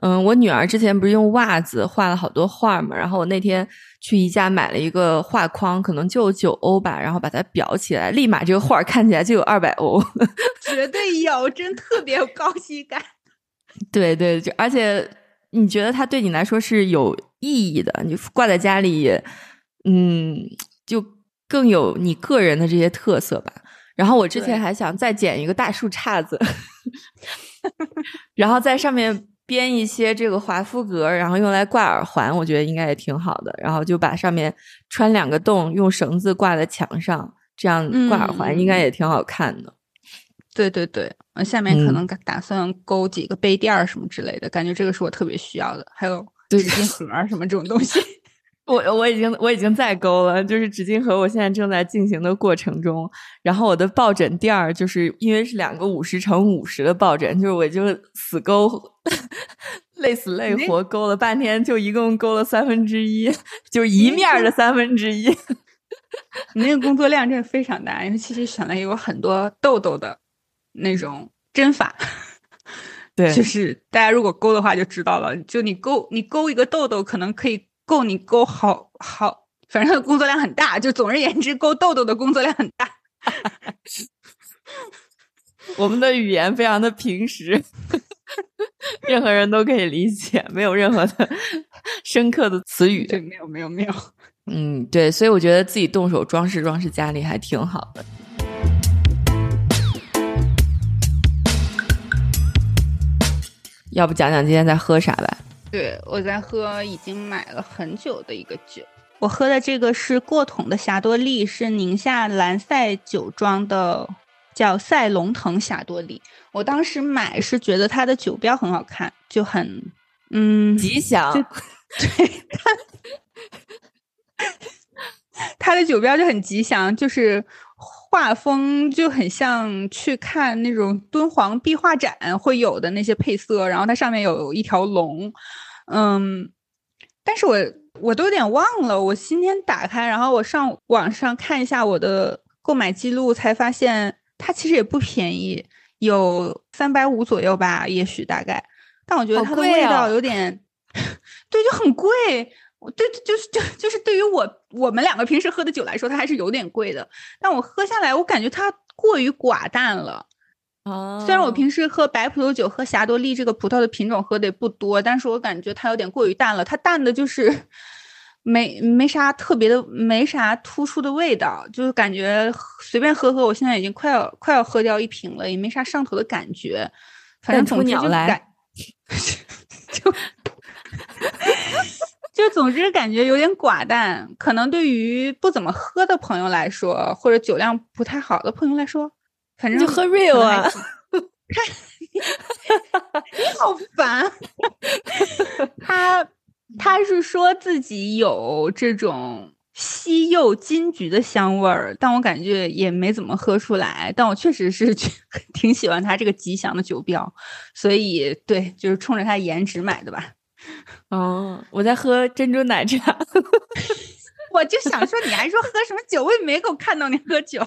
嗯，我女儿之前不是用袜子画了好多画嘛，然后我那天去宜家买了一个画框，可能就九欧吧，然后把它裱起来，立马这个画看起来就有二百欧。绝对有，真特别有高级感。对对，就而且你觉得它对你来说是有意义的，你挂在家里，嗯，就更有你个人的这些特色吧。然后我之前还想再剪一个大树杈子，然后在上面编一些这个华夫格，然后用来挂耳环，我觉得应该也挺好的。然后就把上面穿两个洞，用绳子挂在墙上，这样挂耳环应该也挺好看的。对对对，下面可能打算勾几个杯垫儿什么之类的，感觉这个是我特别需要的。还有纸巾盒什么这种东西。我我已经我已经在勾了，就是纸巾盒，我现在正在进行的过程中。然后我的抱枕垫儿，就是因为是两个五十乘五十的抱枕，就是我就死勾，累死累活勾了半天，就一共勾了三分之一，就是一面的三分之一。你那个工作量真的非常大，因为其实选了有很多痘痘的那种针法。对，就是大家如果勾的话就知道了，就你勾你勾一个痘痘，可能可以。够你勾好好，反正工作量很大。就总而言之，勾痘痘的工作量很大。我们的语言非常的平实，任何人都可以理解，没有任何的深刻的词语。对，没有没有没有。嗯，对，所以我觉得自己动手装饰装饰家里还挺好的。要不讲讲今天在喝啥吧？对，我在喝已经买了很久的一个酒。我喝的这个是过桶的霞多丽，是宁夏蓝赛酒庄的，叫赛龙腾霞多丽。我当时买是觉得它的酒标很好看，就很嗯吉祥。对，它的酒标就很吉祥，就是画风就很像去看那种敦煌壁画展会有的那些配色，然后它上面有一条龙，嗯，但是我。我都有点忘了，我今天打开，然后我上网上看一下我的购买记录，才发现它其实也不便宜，有三百五左右吧，也许大概。但我觉得它的味道有点，对，就很贵。对，就是就就是对于我我们两个平时喝的酒来说，它还是有点贵的。但我喝下来，我感觉它过于寡淡了。哦，虽然我平时喝白葡萄酒，喝霞多丽这个葡萄的品种喝的也不多，但是我感觉它有点过于淡了。它淡的就是没没啥特别的，没啥突出的味道，就是感觉随便喝喝。我现在已经快要快要喝掉一瓶了，也没啥上头的感觉。反正总之就感 就就总之感觉有点寡淡。可能对于不怎么喝的朋友来说，或者酒量不太好的朋友来说。反正就喝 real 啊！你好烦。他 他是说自己有这种西柚金桔的香味儿，但我感觉也没怎么喝出来。但我确实是 挺喜欢他这个吉祥的酒标，所以对，就是冲着他颜值买的吧。哦，我在喝珍珠奶茶。我就想说，你还说喝什么酒？我也没给我看到你喝酒。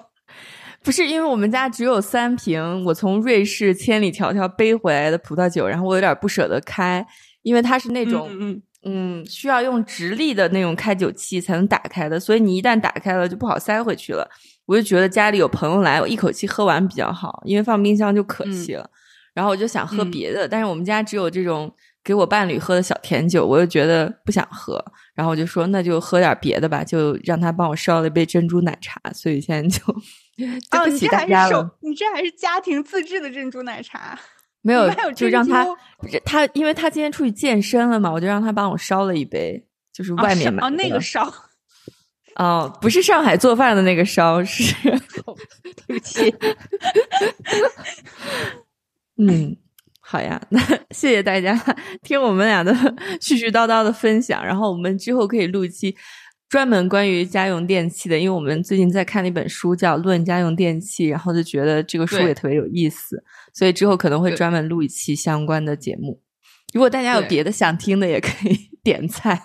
不是因为我们家只有三瓶，我从瑞士千里迢迢背回来的葡萄酒，然后我有点不舍得开，因为它是那种嗯需要用直立的那种开酒器才能打开的，所以你一旦打开了就不好塞回去了。我就觉得家里有朋友来，我一口气喝完比较好，因为放冰箱就可惜了。然后我就想喝别的，但是我们家只有这种给我伴侣喝的小甜酒，我又觉得不想喝，然后我就说那就喝点别的吧，就让他帮我烧了一杯珍珠奶茶，所以现在就。对不起大家了，你这还是家庭自制的珍珠奶茶？没有，就让他他，因为他今天出去健身了嘛，我就让他帮我烧了一杯，就是外面买哦，那个烧 哦，不是上海做饭的那个烧，是 对不起。嗯，好呀，那谢谢大家听我们俩的絮絮叨叨的分享，然后我们之后可以录一期。专门关于家用电器的，因为我们最近在看那本书叫《论家用电器》，然后就觉得这个书也特别有意思，所以之后可能会专门录一期相关的节目。如果大家有别的想听的，也可以点菜。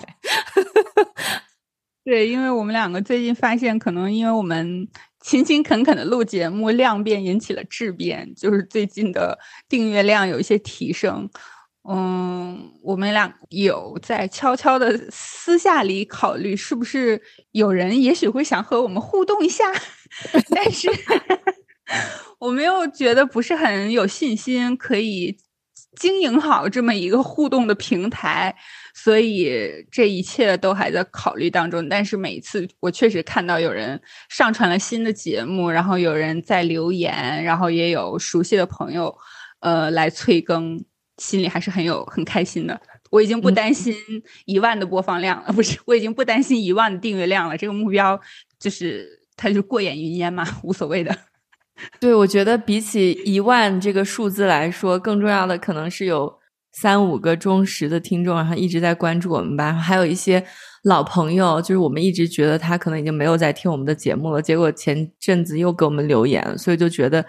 对，因为我们两个最近发现，可能因为我们勤勤恳恳的录节目，量变引起了质变，就是最近的订阅量有一些提升。嗯，我们俩有在悄悄的私下里考虑，是不是有人也许会想和我们互动一下，但是我们又觉得不是很有信心可以经营好这么一个互动的平台，所以这一切都还在考虑当中。但是每一次我确实看到有人上传了新的节目，然后有人在留言，然后也有熟悉的朋友呃来催更。心里还是很有很开心的，我已经不担心一万的播放量了，不是，我已经不担心一万的订阅量了。这个目标就是它就过眼云烟嘛，无所谓的。对，我觉得比起一万这个数字来说，更重要的可能是有三五个忠实的听众，然后一直在关注我们吧。还有一些老朋友，就是我们一直觉得他可能已经没有在听我们的节目了，结果前阵子又给我们留言，所以就觉得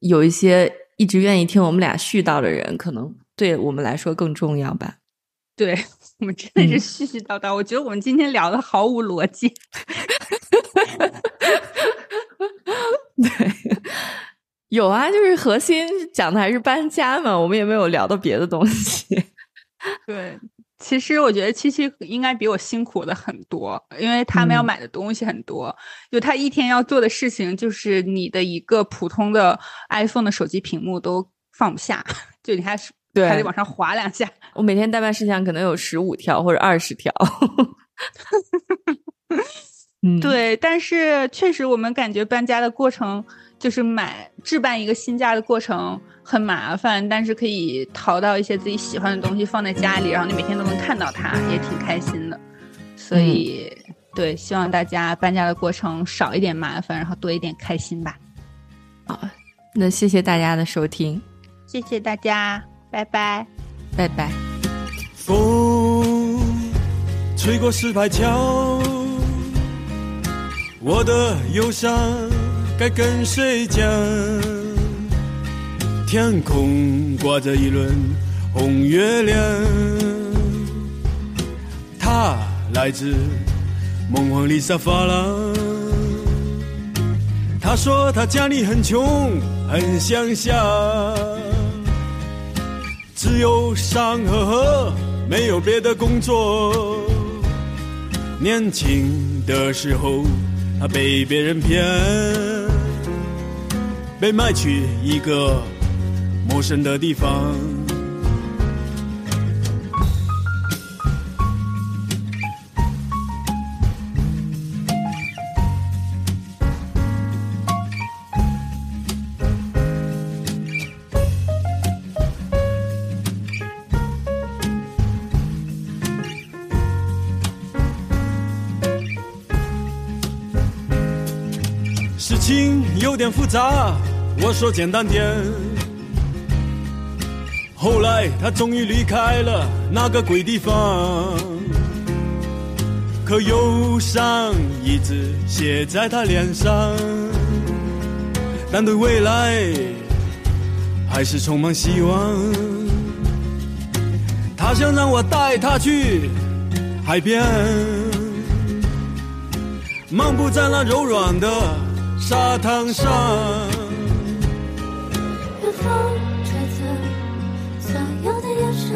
有一些一直愿意听我们俩絮叨的人，可能。对我们来说更重要吧？对 我们真的是絮絮叨叨。我觉得我们今天聊的毫无逻辑。对，有啊，就是核心讲的还是搬家嘛，我们也没有聊到别的东西。对，其实我觉得七七应该比我辛苦的很多，因为他们要买的东西很多，就他一天要做的事情，就是你的一个普通的 iPhone 的手机屏幕都放不下，就你还是。对，还得往上滑两下。我每天代办事项可能有十五条或者二十条。嗯，对，但是确实我们感觉搬家的过程，就是买置办一个新家的过程很麻烦，但是可以淘到一些自己喜欢的东西放在家里，然后你每天都能看到它，也挺开心的。所以，对，希望大家搬家的过程少一点麻烦，然后多一点开心吧。好，那谢谢大家的收听，谢谢大家，拜拜，拜拜。风吹过石牌桥。我的忧伤该跟谁讲？天空挂着一轮红月亮，它来自梦幻丽莎发廊。他说他家里很穷，很乡下，只有山和河，没有别的工作。年轻的时候。他被别人骗，被卖去一个陌生的地方。有点复杂，我说简单点。后来他终于离开了那个鬼地方，可忧伤一直写在他脸上，但对未来还是充满希望。他想让我带他去海边，漫步在那柔软的。沙滩上，有风吹走所有的忧伤，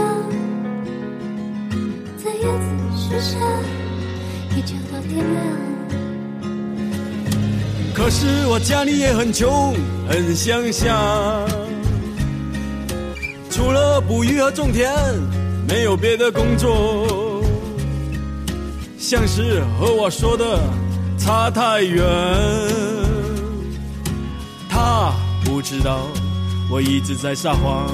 在叶子树下依旧到天亮。可是我家里也很穷，很乡下，除了捕鱼和种田，没有别的工作。像是和我说的差太远。他不知道，我一直在撒谎。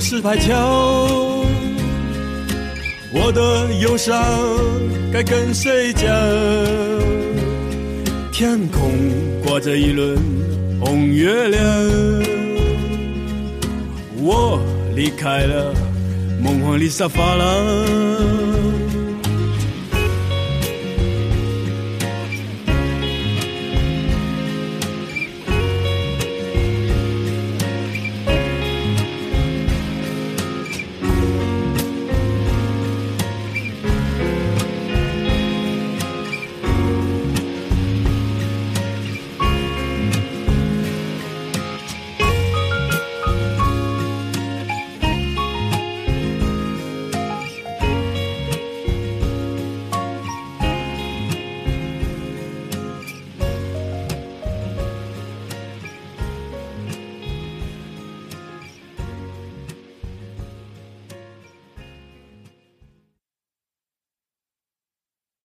石牌桥，我的忧伤该跟谁讲？天空挂着一轮红月亮，我离开了梦幻里沙发廊。